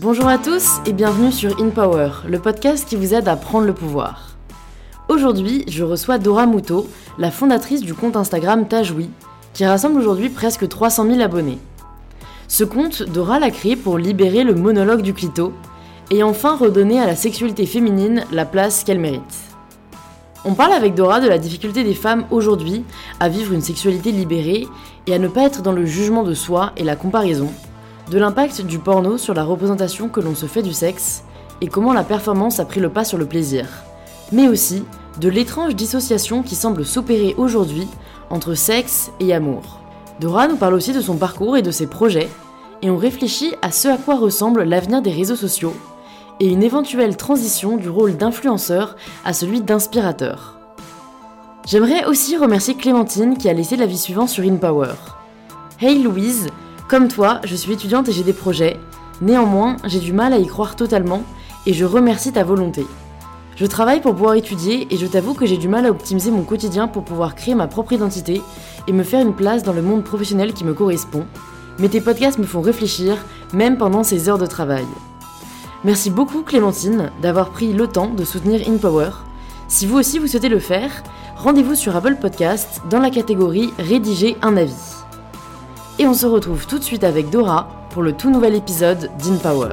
Bonjour à tous et bienvenue sur In Power, le podcast qui vous aide à prendre le pouvoir. Aujourd'hui, je reçois Dora Mouto, la fondatrice du compte Instagram Tajoui, qui rassemble aujourd'hui presque 300 000 abonnés. Ce compte, Dora l'a créé pour libérer le monologue du clito et enfin redonner à la sexualité féminine la place qu'elle mérite. On parle avec Dora de la difficulté des femmes aujourd'hui à vivre une sexualité libérée et à ne pas être dans le jugement de soi et la comparaison, de l'impact du porno sur la représentation que l'on se fait du sexe et comment la performance a pris le pas sur le plaisir, mais aussi de l'étrange dissociation qui semble s'opérer aujourd'hui entre sexe et amour. Dora nous parle aussi de son parcours et de ses projets, et on réfléchit à ce à quoi ressemble l'avenir des réseaux sociaux et une éventuelle transition du rôle d'influenceur à celui d'inspirateur. J'aimerais aussi remercier Clémentine qui a laissé l'avis suivant sur InPower. Hey Louise, comme toi, je suis étudiante et j'ai des projets. Néanmoins, j'ai du mal à y croire totalement et je remercie ta volonté. Je travaille pour pouvoir étudier et je t'avoue que j'ai du mal à optimiser mon quotidien pour pouvoir créer ma propre identité et me faire une place dans le monde professionnel qui me correspond. Mais tes podcasts me font réfléchir, même pendant ces heures de travail. Merci beaucoup Clémentine d'avoir pris le temps de soutenir InPower. Si vous aussi vous souhaitez le faire, rendez-vous sur Apple Podcast dans la catégorie Rédiger un avis et on se retrouve tout de suite avec Dora pour le tout nouvel épisode d'InPower.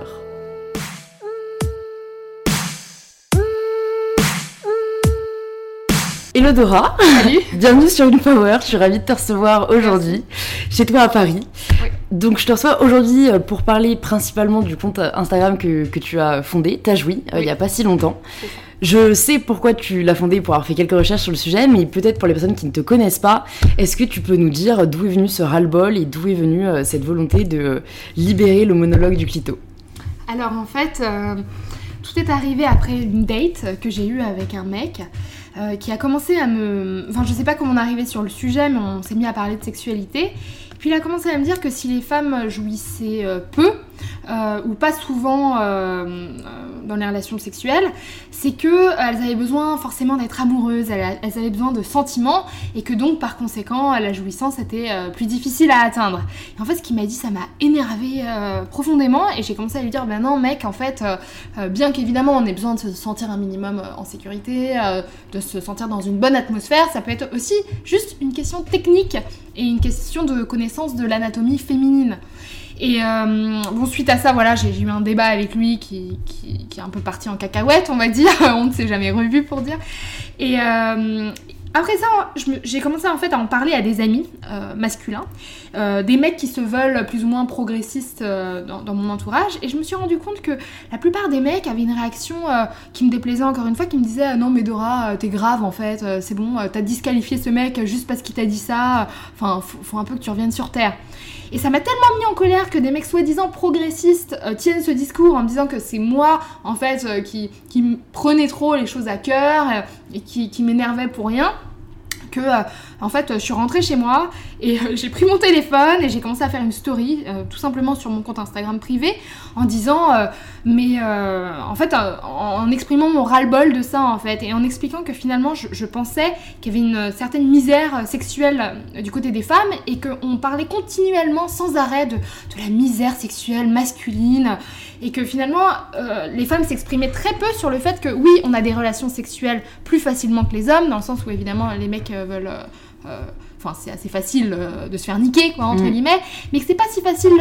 Hello Dora Salut Bienvenue sur InPower, je suis ravie de te recevoir aujourd'hui chez toi à Paris. Donc je te reçois aujourd'hui euh, pour parler principalement du compte Instagram que, tu as fondé, Tajoui, euh, il n'y a pas si longtemps. Je sais pourquoi tu l'as fondé pour avoir fait quelques recherches sur le sujet, mais peut-être pour les personnes qui ne te connaissent pas, est-ce que tu peux nous dire d'où est venu ce ras-le-bol et d'où est venue euh, cette volonté de libérer le monologue du clito? Alors en fait, euh, tout est arrivé après une date que j'ai eue avec un mec. Euh, qui a commencé à me... Enfin, je sais pas comment on est arrivé sur le sujet, mais on s'est mis à parler de sexualité. Puis il a commencé à me dire que si les femmes jouissaient peu, euh, ou pas souvent euh, dans les relations sexuelles, c'est que euh, avaient besoin forcément d'être amoureuses, elles, avaient besoin de sentiments et que donc par conséquent la jouissance était plus difficile à atteindre. Et en fait, ce qu'il m'a dit, ça m'a énervé profondément et j'ai commencé à lui dire, ben non mec, en fait, bien qu'évidemment on ait besoin de se sentir un minimum en sécurité, de se sentir dans une bonne atmosphère, ça peut être aussi juste une question technique et une question de connaissance de l'anatomie féminine. Et euh, bon, suite à ça, voilà, j'ai eu un débat avec lui qui, est un peu parti en cacahuète, on va dire. on ne s'est jamais revu pour dire. Et euh, après ça, j'ai commencé en fait à en parler à des amis euh, masculins, euh, des mecs qui se veulent plus ou moins progressistes euh, dans, mon entourage, et je me suis rendu compte que la plupart des mecs avaient une réaction qui me déplaisait encore une fois, qui me disait ah non mais Dora, t'es grave en fait, c'est bon, t'as disqualifié ce mec juste parce qu'il t'a dit ça, enfin faut, faut, un peu que tu reviennes sur terre. Et ça m'a tellement mis en colère que des mecs soi-disant progressistes euh, tiennent ce discours en me disant que c'est moi, en fait, euh, qui, qui prenais trop les choses à cœur euh, et qui, qui m'énervait pour rien que euh, en fait je suis rentrée chez moi et euh, j'ai pris mon téléphone et j'ai commencé à faire une story euh, tout simplement sur mon compte Instagram privé en disant mais en fait en, exprimant mon ras-le-bol de ça en fait et en expliquant que finalement je, pensais qu'il y avait une certaine misère sexuelle du côté des femmes et qu'on parlait continuellement sans arrêt de, de, la misère sexuelle masculine et que finalement les femmes s'exprimaient très peu sur le fait que oui on a des relations sexuelles plus facilement que les hommes dans le sens où évidemment les mecs veulent. Euh, euh, enfin, c'est assez facile euh, de se faire niquer, quoi, entre mm. guillemets, mais que c'est pas si facile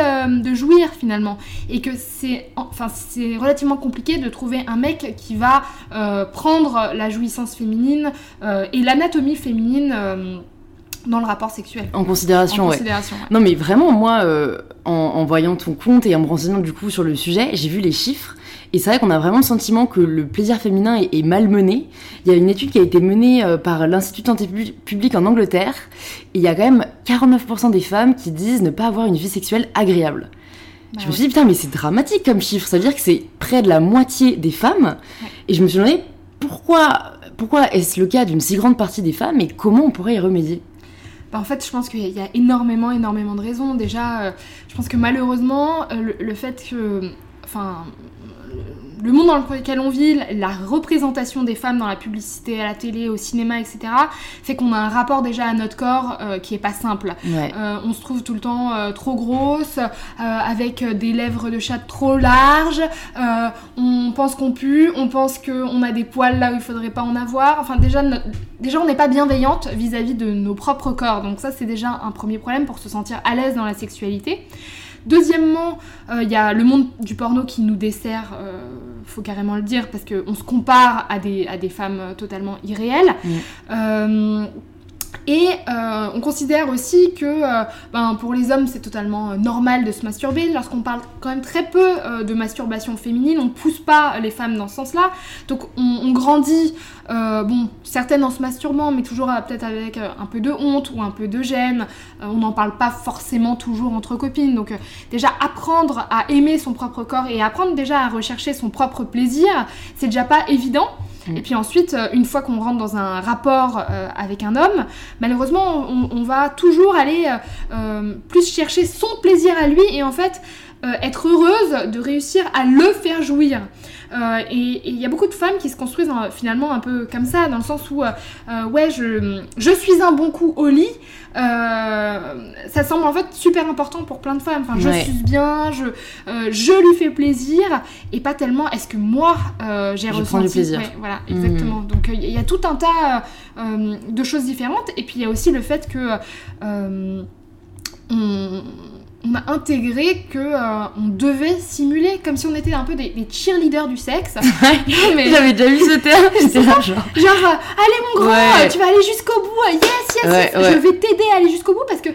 de jouir finalement. Et que c'est enfin, c'est relativement compliqué de trouver un mec qui va prendre la jouissance féminine et l'anatomie féminine dans le rapport sexuel. En considération, ouais. Non, mais vraiment, moi, en, en, voyant ton compte et en me renseignant du coup sur le sujet, j'ai vu les chiffres. Et c'est vrai qu'on a vraiment le sentiment que le plaisir féminin est, malmené. Il y a une étude qui a été menée euh, par l'Institut de santé publique en Angleterre. Et il y a quand même 49% des femmes qui disent ne pas avoir une vie sexuelle agréable. Bah je me suis dit, putain, mais c'est dramatique comme chiffre. Ça veut dire que c'est près de la moitié des femmes. Et je me suis demandé, pourquoi, pourquoi est-ce le cas d'une si grande partie des femmes et comment on pourrait y remédier? Bah, en fait, je pense qu'il y a énormément, énormément de raisons. Déjà, euh, je pense que malheureusement, euh, le, le, fait que. Enfin, le monde dans lequel on vit, la représentation des femmes dans la publicité, à la télé, au cinéma, etc., fait qu'on a un rapport déjà à notre corps euh, qui est pas simple. Euh, on se trouve tout le temps euh, trop grosse, avec des lèvres de chat trop larges, on pense qu'on pue, on pense qu'on a des poils là où il faudrait pas en avoir. Enfin, déjà, déjà on n'est pas bienveillante vis-à-vis de nos propres corps. Donc ça, c'est déjà un premier problème pour se sentir à l'aise dans la sexualité. Deuxièmement, il euh, y a le monde du porno qui nous dessert, euh, faut carrément le dire, parce qu'on se compare à des, à des femmes euh, totalement irréelles. Mm. Et euh, on considère aussi que euh, ben, pour les hommes c'est totalement euh, normal de se masturber. Lorsqu'on parle quand même très peu de masturbation féminine, on ne pousse pas les femmes dans ce sens-là. Donc on, grandit, bon, certaines en se masturbant, mais toujours peut-être avec un peu de honte ou un peu de gêne. on n'en parle pas forcément toujours entre copines. Donc déjà apprendre à aimer son propre corps et apprendre déjà à rechercher son propre plaisir, c'est déjà pas évident. Et puis ensuite, euh, une fois qu'on rentre dans un rapport euh, avec un homme, malheureusement, on, va toujours aller euh, plus chercher son plaisir à lui et en fait être heureuse de réussir à le faire jouir. Et il y a beaucoup de femmes qui se construisent finalement un peu comme ça, dans le sens où, ouais, je, je suis un bon coup au lit, euh, ça semble en fait super important pour plein de femmes. Enfin, je suis bien, je, euh, je lui fais plaisir, et pas tellement est-ce que moi euh, j'ai ressenti. du plaisir. voilà, mhm. exactement. Donc il y a tout un tas de choses différentes, et puis il y a aussi le fait que on on a intégré que euh, on devait simuler comme si on était un peu des, cheerleaders du sexe. mais... J'avais déjà vu ce terme. genre, genre euh, allez mon grand, tu vas aller jusqu'au bout. Yes, yes, yes. Je vais t'aider à aller jusqu'au bout parce que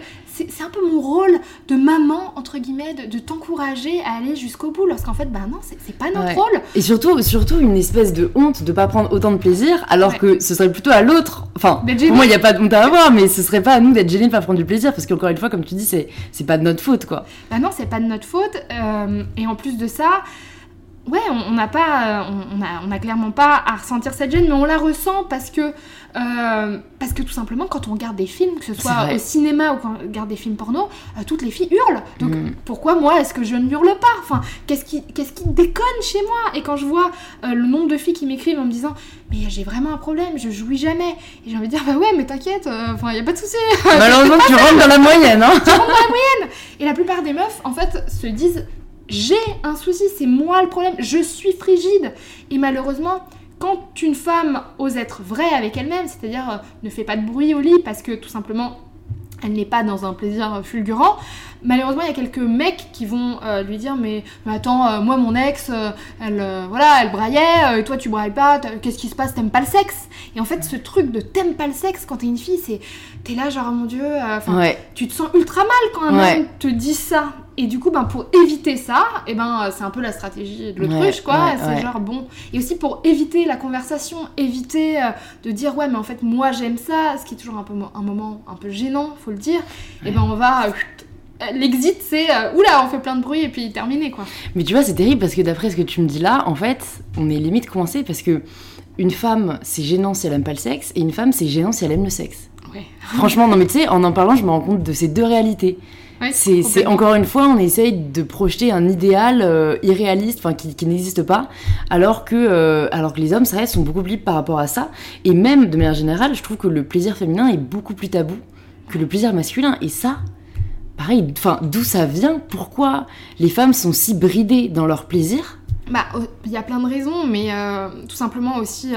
c'est un peu mon rôle de maman, entre guillemets, de, t'encourager à aller jusqu'au bout, lorsqu'en fait, bah non, c'est pas notre rôle. Et surtout, surtout une espèce de honte de pas prendre autant de plaisir, alors que ce serait plutôt à l'autre. Enfin, pour moi, il n'y a pas de honte à avoir, mais ce serait pas à nous d'être gênés de pas prendre du plaisir, parce qu'encore une fois, comme tu dis, c'est pas de notre faute, quoi. Bah non, c'est pas de notre faute. Euh, et en plus de ça, ouais, on n'a pas, on, a, on a clairement pas à ressentir cette gêne, mais on la ressent parce que, euh, parce que tout simplement, quand on regarde des films, que ce soit au cinéma ou quand on regarde des films porno, euh, toutes les filles hurlent. Donc mm. pourquoi moi est-ce que je ne hurle pas? Enfin, qu'est-ce qui, qu'est-ce qui déconne chez moi? Et quand je vois euh, le nombre de filles qui m'écrivent en me disant, mais j'ai vraiment un problème, je jouis jamais. Et j'ai envie de dire, bah ouais, mais t'inquiète, enfin, y a pas de souci. Malheureusement, tu rentres dans la moyenne, hein Tu rentres dans la moyenne. Et la plupart des meufs, en fait, se disent j'ai un souci, c'est moi le problème, je suis frigide. Et malheureusement, quand une femme ose être vraie avec elle-même, c'est-à-dire euh, ne fait pas de bruit au lit parce que tout simplement elle n'est pas dans un plaisir fulgurant. Malheureusement, il y a quelques mecs qui vont euh, lui dire mais, attends, euh, moi mon ex, elle voilà, elle braillait, et toi tu brailles pas, qu'est-ce qui se passe, t'aimes pas le sexe? Et en fait, ce truc de t'aimes pas le sexe quand t'es une fille, c'est t'es là genre oh mon dieu, tu te sens ultra mal quand un homme te dit ça. Et du coup, ben, pour éviter ça, et eh ben, c'est un peu la stratégie de l'autruche, quoi. c'est genre bon. Et aussi pour éviter la conversation, éviter euh, de dire ouais, mais en fait, moi j'aime ça, ce qui est toujours un, peu, un moment un peu gênant, faut le dire. Et eh ben, on va. Euh, l'exit, c'est euh, oula, on fait plein de bruit et puis terminé, quoi. Mais tu vois, c'est terrible parce que d'après ce que tu me dis là, en fait, on est limite coincé parce que une femme, c'est gênant si elle aime pas le sexe, et une femme, c'est gênant si elle aime le sexe. Ouais. Franchement, non, mais tu sais, en en parlant, je me rends compte de ces deux réalités c'est encore une fois, on essaye de projeter un idéal euh, irréaliste, enfin qui, n'existe pas, alors que, euh, alors que les hommes, ça sont beaucoup plus libres par rapport à ça. Et même de manière générale, je trouve que le plaisir féminin est beaucoup plus tabou que le plaisir masculin. Et ça, pareil, enfin, d'où ça vient? Pourquoi les femmes sont si bridées dans leur plaisir? Bah, il y a plein de raisons, mais euh, tout simplement aussi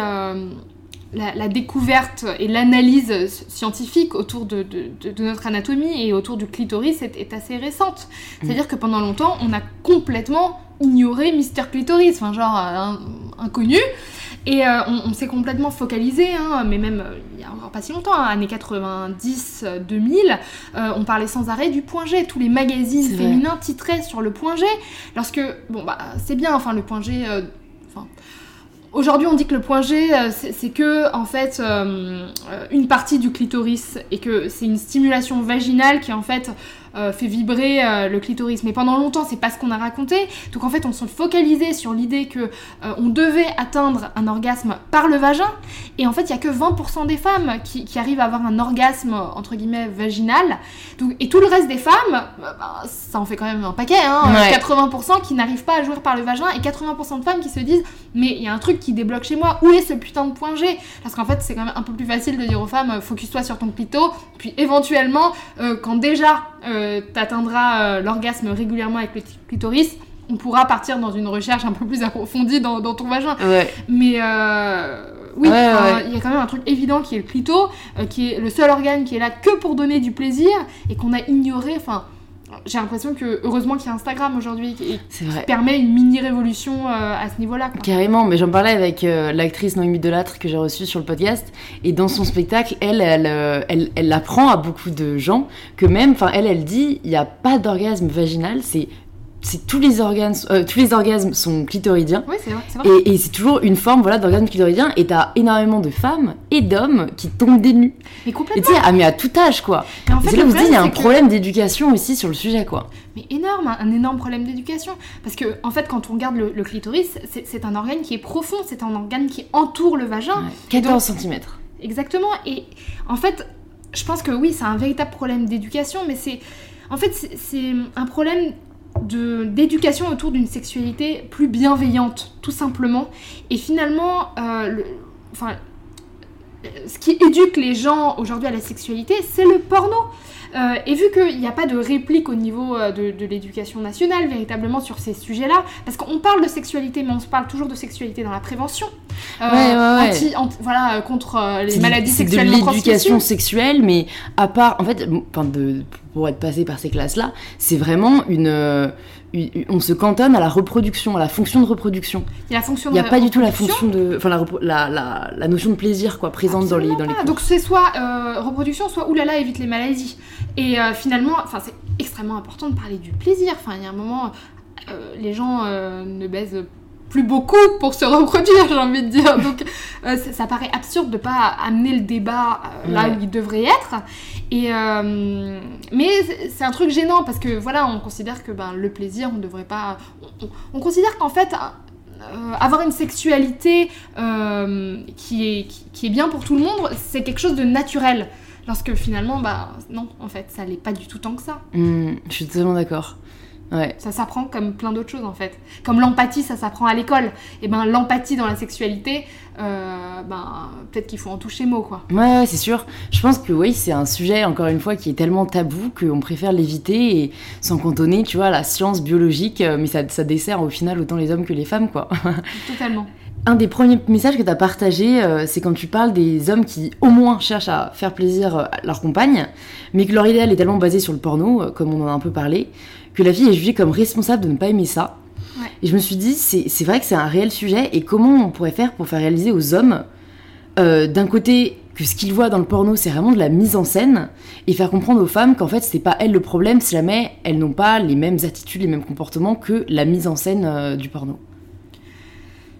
la, découverte et l'analyse scientifique autour de, notre anatomie et autour du clitoris est, assez récente. Mm. C'est-à-dire que pendant longtemps, on a complètement ignoré Mister Clitoris, enfin genre euh, inconnu. Et euh, on, s'est complètement focalisé, hein, mais même euh, il y a encore pas si longtemps, hein, années 90-2000, on parlait sans arrêt du point G. Tous les magazines féminins titraient sur le point G. Lorsque, bon bah c'est bien, enfin le point G, enfin Aujourd'hui, on dit que le point G, euh, c'est que en fait euh, une partie du clitoris et que c'est une stimulation vaginale qui en fait fait vibrer le clitoris. Mais pendant longtemps, c'est pas ce qu'on a raconté. Donc en fait, on se focalisait sur l'idée que on devait atteindre un orgasme par le vagin. Et en fait, il y a que 20% des femmes qui, arrivent à avoir un orgasme entre guillemets vaginal. Donc, et tout le reste des femmes, bah, ça en fait quand même un paquet. Hein, 80% qui n'arrivent pas à jouir par le vagin et 80% de femmes qui se disent mais il y a un truc qui débloque chez moi. Où est ce putain de point G? Parce qu'en fait, c'est quand même un peu plus facile de dire aux femmes focus-toi sur ton clito. Puis éventuellement, euh, quand déjà euh, t'atteindras euh, l'orgasme régulièrement avec le clitoris, on pourra partir dans une recherche un peu plus approfondie dans, ton vagin. Mais oui, il y a quand même un truc évident qui est le clito, qui est le seul organe qui est là que pour donner du plaisir et qu'on a ignoré. Enfin, j'ai l'impression que heureusement qu'il y a Instagram aujourd'hui qui, permet une mini révolution euh, à ce niveau-là. Carrément, mais j'en parlais avec euh, l'actrice Noémie Delattre que j'ai reçue sur le podcast et dans son spectacle, elle, elle, euh, elle, elle, apprend à beaucoup de gens que même, enfin, elle, elle dit, il n'y a pas d'orgasme vaginal, c'est c'est tous les organes, euh, tous les orgasmes sont clitoridiens. Oui, c'est vrai. Et, c'est toujours une forme, voilà, d'orgasme clitoridien. Et t'as énormément de femmes et d'hommes qui tombent des nues. Mais complètement. Et tu sais, ah, mais à tout âge, quoi. En fait, c'est là où il y a un problème d'éducation aussi sur le sujet, quoi. Mais énorme, un énorme problème d'éducation. Parce que, en fait, quand on regarde le, clitoris, c'est un organe qui est profond, c'est un organe qui entoure le vagin. 14 cm. Exactement. Et en fait, je pense que oui, c'est un véritable problème d'éducation, mais c'est. En fait, c'est un problème d'éducation autour d'une sexualité plus bienveillante, tout simplement. Et finalement, euh, enfin, ce qui éduque les gens aujourd'hui à la sexualité, c'est le porno. Euh, et vu qu'il n'y a pas de réplique au niveau euh, de, l'éducation nationale véritablement sur ces sujets-là, parce qu'on parle de sexualité, mais on se parle toujours de sexualité dans la prévention, voilà, contre les maladies sexuelles. C'est de l'éducation sexuelle, mais à part, en fait, de, pour être passé par ces classes-là, c'est vraiment une on se cantonne à la reproduction, à la fonction de reproduction. Il n'y a, pas du tout la fonction de, enfin la, la, notion de plaisir quoi présente dans les dans les. Donc c'est soit euh, reproduction, soit oulala évite les maladies. Et euh, finalement, enfin c'est extrêmement important de parler du plaisir. Enfin il y a un moment, euh, les gens ne baisent plus beaucoup pour se reproduire, j'ai envie de dire. Donc euh, ça, paraît absurde de pas amener le débat euh, là où il devrait être. Et euh, mais c'est un truc gênant parce que voilà, on considère que ben, le plaisir, on devrait pas. On, considère qu'en fait. avoir une sexualité qui, est, qui, est bien pour tout le monde, c'est quelque chose de naturel. Lorsque finalement, bah non, en fait, ça l'est pas du tout tant que ça. Mmh, je suis totalement d'accord. Ça s'apprend comme plein d'autres choses en fait. Comme l'empathie, ça s'apprend à l'école. Et ben l'empathie dans la sexualité, euh, ben peut-être qu'il faut en toucher mot quoi. Ouais, c'est sûr. Je pense que oui, c'est un sujet encore une fois qui est tellement tabou qu'on préfère l'éviter et s'en cantonner, tu vois, à la science biologique. Euh, mais ça, ça dessert au final autant les hommes que les femmes quoi. Totalement. Un des premiers messages que tu as partagé, euh, c'est quand tu parles des hommes qui au moins cherchent à faire plaisir à leur compagne, mais que leur idéal est tellement basé sur le porno, comme on en a un peu parlé, que la fille est jugée comme responsable de ne pas aimer ça. Et je me suis dit, c'est vrai que c'est un réel sujet, et comment on pourrait faire pour faire réaliser aux hommes, euh, d'un côté, que ce qu'ils voient dans le porno, c'est vraiment de la mise en scène, et faire comprendre aux femmes qu'en fait, c'est pas elles le problème si jamais elles n'ont pas les mêmes attitudes, les mêmes comportements que la mise en scène euh, du porno.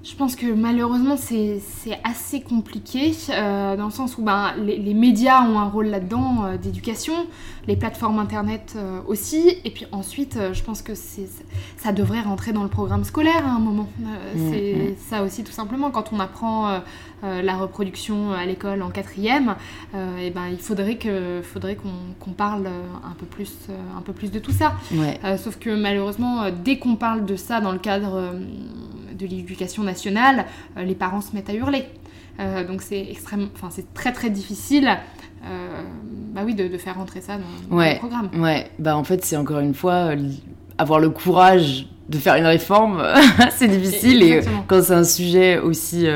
Je pense que malheureusement c'est assez compliqué euh, dans le sens où ben, les, médias ont un rôle là-dedans euh, d'éducation, les plateformes internet euh, aussi, et puis ensuite je pense que ça devrait rentrer dans le programme scolaire à un moment. Mm, c'est mm. ça aussi tout simplement quand on apprend la reproduction à l'école en quatrième, et ben, il faudrait qu'on faudrait qu'on parle un peu, plus, un peu plus de tout ça. sauf que malheureusement dès qu'on parle de ça dans le cadre de l'éducation nationale, euh, les parents se mettent à hurler. Euh, donc c'est extrêmement, enfin c'est très très difficile. Euh, bah oui, de, faire rentrer ça dans, le programme. Ouais, bah en fait c'est encore une fois avoir le courage de faire une réforme, c'est difficile et quand c'est un sujet aussi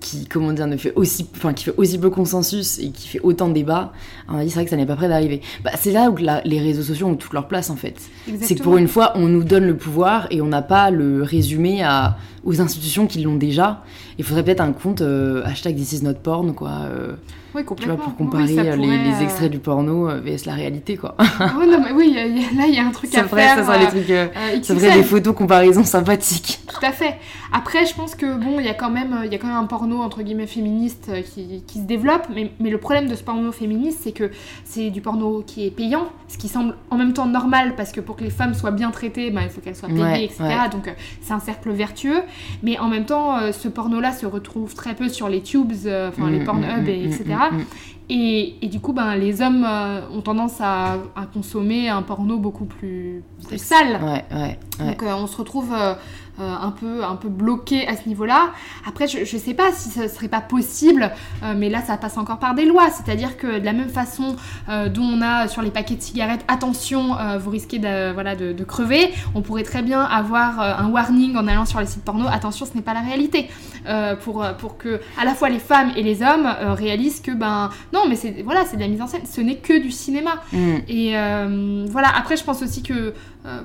qui, comment dire, ne fait aussi, enfin, qui fait aussi peu consensus et qui fait autant de débats, on a dit c'est vrai que ça n'est pas prêt d'arriver. Bah, c'est là où les réseaux sociaux ont toute leur place en fait. C'est que pour une fois, on nous donne le pouvoir et on n'a pas le résumé à, aux institutions qui l'ont déjà. Il faudrait peut-être un compte euh, hashtag this is not porn quoi. Euh. Oui, Tu vois, pour comparer euh, les, les euh, extraits du porno euh, vs la réalité, quoi. ouais, non, mais oui, il y a- il y a- là, il y a un truc ça à ferait, faire. ça serait des trucs. euh, ça ferait des photos comparaison sympathiques. Tout à fait. Après, je pense que bon, il y a quand même, il y a quand même un porno entre guillemets féministe qui, qui se développe, mais, mais le problème de ce porno féministe, c'est que c'est du porno qui est payant, ce qui semble en même temps normal parce que pour que les femmes soient bien traitées, ben, il faut qu'elles soient payées, Ouais, etc. ouais. Donc c'est un cercle vertueux, mais en même temps, ce porno-là se retrouve très peu sur les tubes, enfin les Mm, mm, et, mm, etc. mm. Et, et du coup, ben, les hommes euh, ont tendance à, à consommer un porno beaucoup plus, plus sale. Ouais, ouais, ouais. Donc euh, on se retrouve euh, un, peu, un peu bloqué à ce niveau-là. Après, je, je sais pas si ce serait pas possible, euh, mais là ça passe encore par des lois. C'est-à-dire que de la même façon euh, dont on a sur les paquets de cigarettes, attention, euh, vous risquez de, voilà, de, de crever, on pourrait très bien avoir euh, un warning en allant sur les sites porno, attention, ce n'est pas la réalité. Euh, pour, pour que à la fois les femmes et les hommes euh, réalisent que ben non mais c'est voilà c'est de la mise en scène ce n'est que du cinéma Mm. et euh, voilà, après je pense aussi que euh,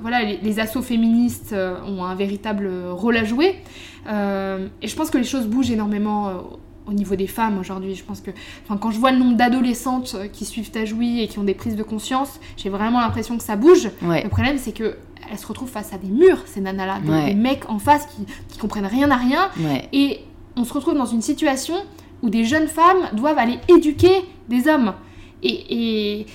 voilà, les, les assos féministes euh, ont un véritable rôle à jouer. Euh, et je pense que les choses bougent énormément euh, au niveau des femmes aujourd'hui. Je pense que enfin, quand je vois le nombre d'adolescentes euh, qui suivent Tajoui et qui ont des prises de conscience, j'ai vraiment l'impression que ça bouge. Ouais. Le problème c'est que elles se retrouvent face à des murs, ces nanas-là, des, Ouais. des mecs en face qui, qui comprennent rien à rien. Ouais. Et on se retrouve dans une situation où des jeunes femmes doivent aller éduquer des hommes. Et, et,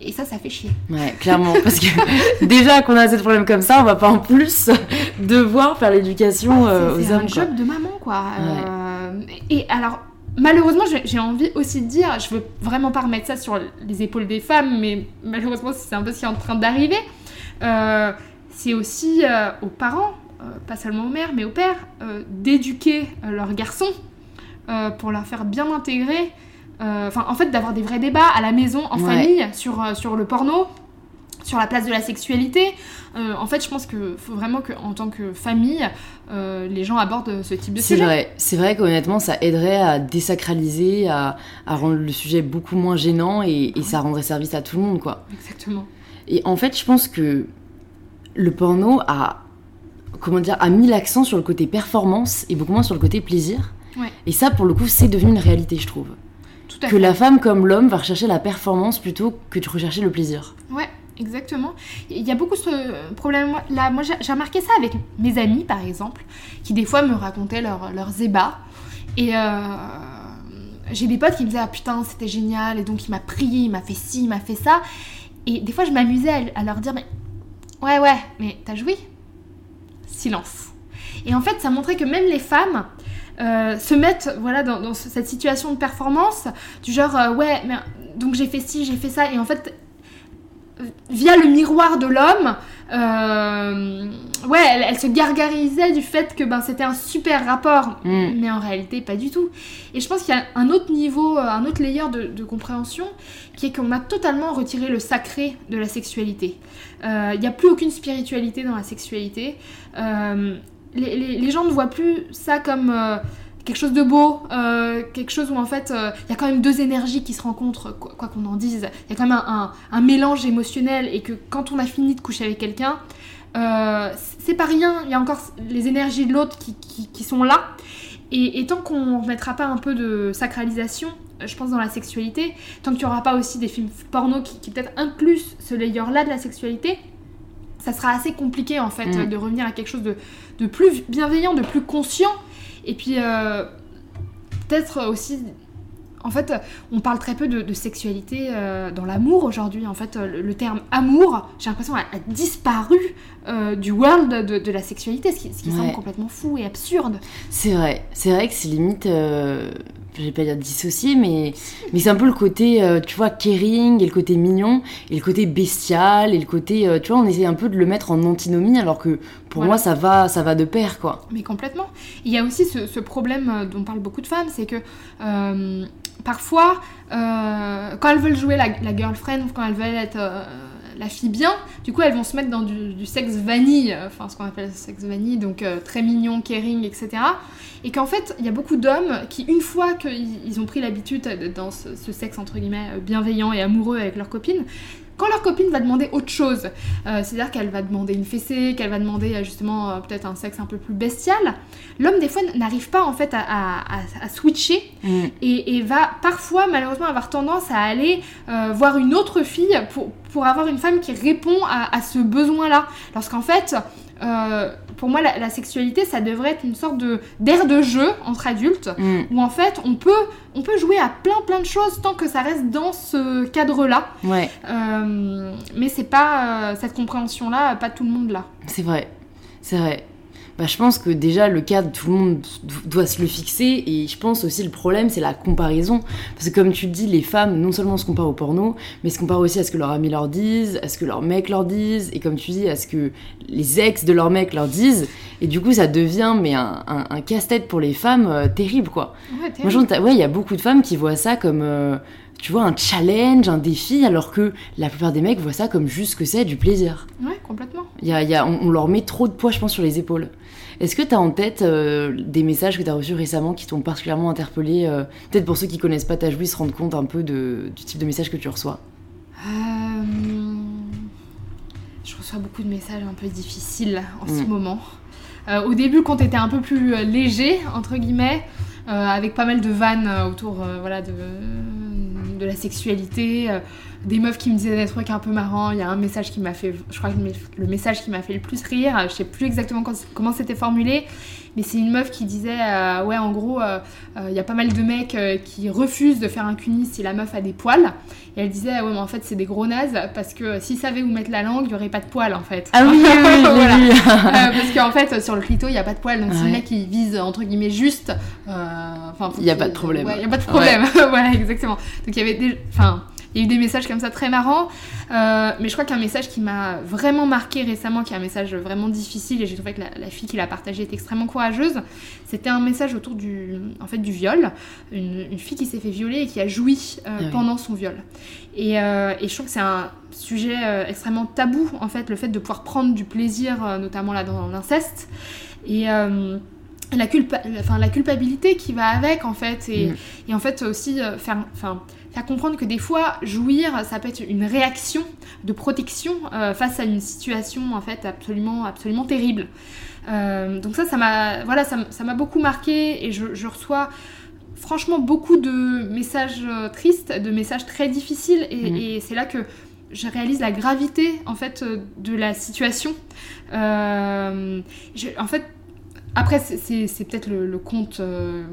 et ça, ça fait chier. Ouais, clairement. Parce que déjà qu'on a assez de problèmes comme ça, on va pas en plus devoir faire l'éducation euh, C'est- aux c'est un hommes. quoi. job de maman, quoi. Euh, et alors, malheureusement, j'ai envie aussi de dire, je veux vraiment pas remettre ça sur les épaules des femmes, mais malheureusement, c'est un peu ce qui est en train d'arriver. Euh, c'est aussi euh, aux parents, euh, pas seulement aux mères, mais aux pères, euh, d'éduquer euh, leurs garçons euh, pour leur faire bien intégrer. Euh, Enfin, en fait, d'avoir des vrais débats à la maison, en Ouais. famille, sur, euh, sur le porno, sur la place de la sexualité. Euh, en fait, je pense qu'il faut vraiment qu'en tant que famille, euh, les gens abordent ce type de C'est sujet. vrai, c'est vrai qu'honnêtement, ça aiderait à désacraliser, à, à rendre le sujet beaucoup moins gênant et, et ça rendrait service à tout le monde, quoi. Exactement. Et en fait, je pense que le porno a, comment dire, a mis l'accent sur le côté performance et beaucoup moins sur le côté plaisir. Ouais. Et ça, pour le coup, c'est devenu une réalité, je trouve. Tout à Que fait. la femme comme l'homme va rechercher la performance plutôt que de rechercher le plaisir. Ouais, exactement. Il y a beaucoup ce problème-là. Moi, j'ai remarqué ça avec mes amis, par exemple, qui des fois me racontaient leur- leurs ébats. Et euh, j'ai des potes qui me disaient Ah putain, c'était génial, et donc il m'a prié, il m'a fait ci, il m'a fait ça. Et des fois, je m'amusais à, à leur dire Mais ouais, ouais, mais t'as joui Silence. Et en fait, ça montrait que même les femmes. Euh, se mettent voilà dans, dans ce- cette situation de performance du genre euh, ouais mais donc j'ai fait ci j'ai fait ça et en fait via le miroir de l'homme, euh, ouais, elle, elle se gargarisait du fait que ben, c'était un super rapport, Mm. mais en réalité pas du tout. Et je pense qu'il y a un autre niveau, un autre layer de, de compréhension, qui est qu'on a totalement retiré le sacré de la sexualité. Euh, Il n'y a plus aucune spiritualité dans la sexualité. Euh, les, les- les gens ne voient plus ça comme... euh, quelque chose de beau, euh, quelque chose où en fait euh, il y a quand même deux énergies qui se rencontrent, quoi qu'on en dise. Il y a quand même un, un- un mélange émotionnel et que quand on a fini de coucher avec quelqu'un, c'est pas rien, il y a encore les énergies de l'autre qui, qui- qui sont là. Et, et tant qu'on ne mettra pas un peu de sacralisation, je pense dans la sexualité, tant qu'il n'y aura pas aussi des films porno qui, qui peut-être incluent ce layer-là de la sexualité, ça sera assez compliqué en fait Mm. de revenir à quelque chose de, de plus bienveillant, de plus conscient. Et puis euh, peut-être aussi, en fait, on parle très peu de, de sexualité euh, dans l'amour aujourd'hui. En fait, le, le terme amour, j'ai l'impression, a, a disparu euh, du world de, de la sexualité, ce qui, ce qui semble complètement fou et absurde. C'est vrai, c'est vrai que c'est limite, je vais pas dire dissocié, mais, mais c'est un peu le côté, euh, tu vois, caring et le côté mignon et le côté bestial et le côté, euh, tu vois, on essaie un peu de le mettre en antinomie alors que pour Voilà. moi ça va, ça va de pair quoi. Mais complètement. Il y a aussi ce, ce problème euh, dont parlent beaucoup de femmes, c'est que euh, parfois, quand elles veulent jouer la, la girlfriend, ou quand elles veulent être la fille bien, du coup elles vont se mettre dans du, du sexe vanille, euh, enfin ce qu'on appelle le sexe vanille, donc euh, très mignon, caring, etc. Et qu'en fait, il y a beaucoup d'hommes qui, une fois qu'ils ils ont pris l'habitude de- dans ce, ce sexe entre guillemets euh, bienveillant et amoureux avec leurs copines, Quand leur copine va demander autre chose, euh, c'est-à-dire qu'elle va demander une fessée, qu'elle va demander justement euh, peut-être un sexe un peu plus bestial, l'homme des fois n'arrive pas en fait à, à- à- à switcher Mm. et, et va parfois malheureusement avoir tendance à aller euh, voir une autre fille pour, pour avoir une femme qui répond à, à ce besoin-là. Lorsqu'en fait, euh, pour moi, la, la sexualité, ça devrait être une sorte de d'air de jeu entre adultes Mm. où en fait on peut, on peut jouer à plein plein de choses tant que ça reste dans ce cadre-là. Ouais, Euh, mais c'est pas euh, cette compréhension-là, pas tout le monde là. c'est vrai. C'est vrai. Bah, je pense que déjà le cadre, tout le monde do- doit se le fixer et je pense aussi le problème c'est la comparaison. Parce que comme tu le dis, les femmes non seulement se comparent au porno, mais se comparent aussi à ce que leurs amis leur disent, à ce que leurs mecs leur disent et comme tu dis, à ce que les ex de leurs mecs leur disent. Et du coup ça devient mais un, un- un casse-tête pour les femmes euh, terrible quoi. Ouais, t'es- Moi, j'entends- ouais, il y a beaucoup de femmes qui voient ça comme, euh, tu vois, un challenge, un défi, alors que la plupart des mecs voient ça comme juste ce que c'est, du plaisir. ouais, complètement. Il y a, il y a- on, on leur met trop de poids, je pense, sur les épaules. Est-ce que tu as en tête euh, des messages que tu as reçus récemment qui t'ont particulièrement interpellé euh, Peut-être pour ceux qui connaissent pas ta jouie, se rendre compte un peu de, du type de message que tu reçois? Euh, Je reçois beaucoup de messages un peu difficiles en ce Mm. moment. Au début, quand t'étais un peu plus léger, entre guillemets, avec pas mal de vannes autour voilà, de, de la sexualité, des meufs qui me disaient des trucs un peu marrants. Il y a un message qui m'a fait, je crois que le, message qui m'a fait le plus rire, je sais plus exactement comment c'était formulé, mais c'est une meuf qui disait, euh, ouais, en gros, euh, euh, il y a pas mal de mecs qui refusent de faire un cunis si la meuf a des poils. Et elle disait, ouais, mais en fait, c'est des gros nazes parce que s'ils savaient où mettre la langue, il y aurait pas de poils en fait. Ah oui, oui, oui, Voilà. parce qu'en fait, sur le clito, il n'y a pas de poils. Donc, si Ouais. le mec il vise entre guillemets juste. enfin, Il y a pas de problème. Ouais, il n'y a pas de problème. voilà, exactement. Donc, il y avait des. Enfin. Il y a eu des messages comme ça très marrants, Euh, mais je crois qu'un message qui m'a vraiment marqué récemment, qui est un message vraiment difficile, et j'ai trouvé que la, la fille qui l'a partagé est extrêmement courageuse, c'était un message autour du, en fait, du viol. Une, une fille qui s'est fait violer et qui a joui euh, Ah oui. pendant son viol. Et, euh, et je trouve que c'est un sujet extrêmement tabou, en fait, le fait de pouvoir prendre du plaisir, notamment là dans l'inceste. Et la, culpa- enfin, la culpabilité qui va avec, en fait. Et, Mm. et en fait, aussi euh, faire, enfin, faire comprendre que des fois, jouir, ça peut être une réaction de protection euh, face à une situation, en fait, absolument, absolument terrible. Euh, donc ça, ça m'a voilà, ça ça m'a beaucoup marqué et je, je reçois franchement beaucoup de messages euh, tristes, de messages très difficiles et, Mhm. et c'est là que je réalise la gravité en fait de la situation. Euh, je- en fait, après c'est- peut-être le, le compte euh,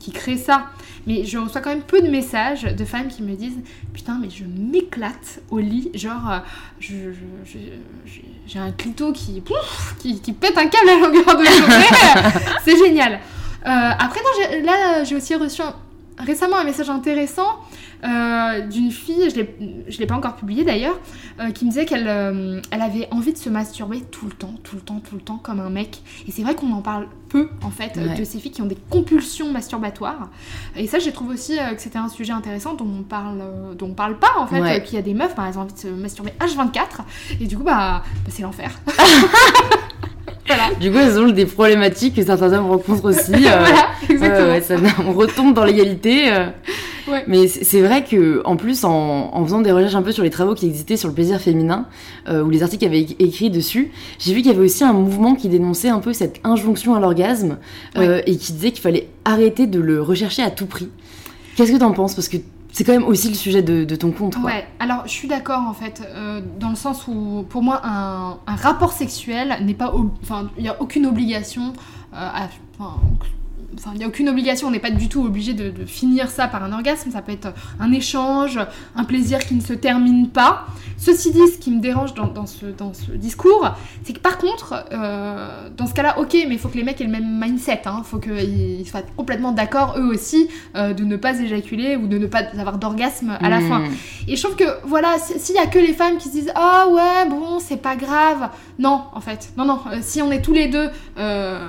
qui crée ça, mais je reçois quand même peu de messages de femmes qui me disent putain mais je m'éclate au lit, genre euh, j'ai un clito qui, pouf, qui qui pète un câble à longueur de journée, c'est génial. Euh, après, non, là, j'ai aussi reçu un- récemment un message intéressant d'une fille, je l'ai- je l'ai pas encore publié d'ailleurs, euh, qui me disait qu'elle euh, elle avait envie de se masturber tout le temps, tout le temps, tout le temps, comme un mec. Et c'est vrai qu'on en parle peu, en fait, euh, Ouais. de ces filles qui ont des compulsions masturbatoires. Et ça, j'ai trouvé aussi euh, que c'était un sujet intéressant dont on parle, euh, dont on parle pas, en fait, Ouais. euh, qu'il y a des meufs, bah, elles ont envie de se masturber H24, et du coup, bah, bah, c'est l'enfer. voilà. Du coup, elles ont des problématiques que certains hommes rencontrent aussi. euh, voilà, exactement. Ouais, ouais, ça, on retombe dans l'égalité. euh. Ouais. Mais c'est vrai que, en plus, en, en faisant des recherches un peu sur les travaux qui existaient sur le plaisir féminin, euh, ou les articles qui avaient é- écrit dessus, j'ai vu qu'il y avait aussi un mouvement qui dénonçait un peu cette injonction à l'orgasme euh, et qui disait qu'il fallait arrêter de le rechercher à tout prix. Qu'est-ce que t'en penses? Parce que c'est quand même aussi le sujet de, de ton compte. Quoi. Ouais, alors je suis d'accord en fait, euh, dans le sens où pour moi un, un rapport sexuel n'est pas. Enfin, il n'y a aucune obligation. euh, à- enfin, Enfin, il n'y a aucune obligation, on n'est pas du tout obligé de, de finir ça par un orgasme, ça peut être un échange, un plaisir qui ne se termine pas. Ceci dit, ce qui me dérange dans, dans ce, dans ce discours, c'est que par contre, euh, dans ce cas-là, ok, mais il faut que les mecs aient le même mindset, il faut qu'ils soient complètement d'accord eux aussi euh, de ne pas éjaculer ou de ne pas avoir d'orgasme à la Mmh. fin. Et je trouve que, voilà, si- s'il y a que les femmes qui se disent Ah ouais, bon, c'est pas grave. Non, en fait. Non, non. euh, si on est tous les deux. euh,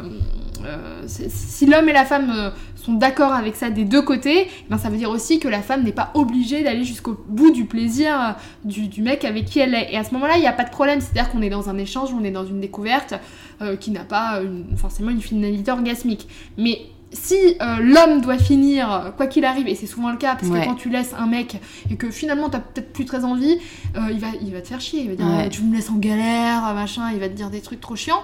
si l'homme et la femme euh, sont d'accord avec ça des deux côtés, eh ben ça veut dire aussi que la femme n'est pas obligée d'aller jusqu'au bout du plaisir euh, du, mec avec qui elle est. Et à ce moment-là, il n'y a pas de problème. C'est-à-dire qu'on est dans un échange, on est dans une découverte euh, qui n'a pas forcément une finalité orgasmique. Mais si euh, l'homme doit finir, euh, quoi qu'il arrive, et c'est souvent le cas, parce Ouais. que quand tu laisses un mec et que finalement t'as peut-être plus très envie, euh, il, va, il va te faire chier, il va dire Ouais. tu me laisses en galère, machin, il va te dire des trucs trop chiants.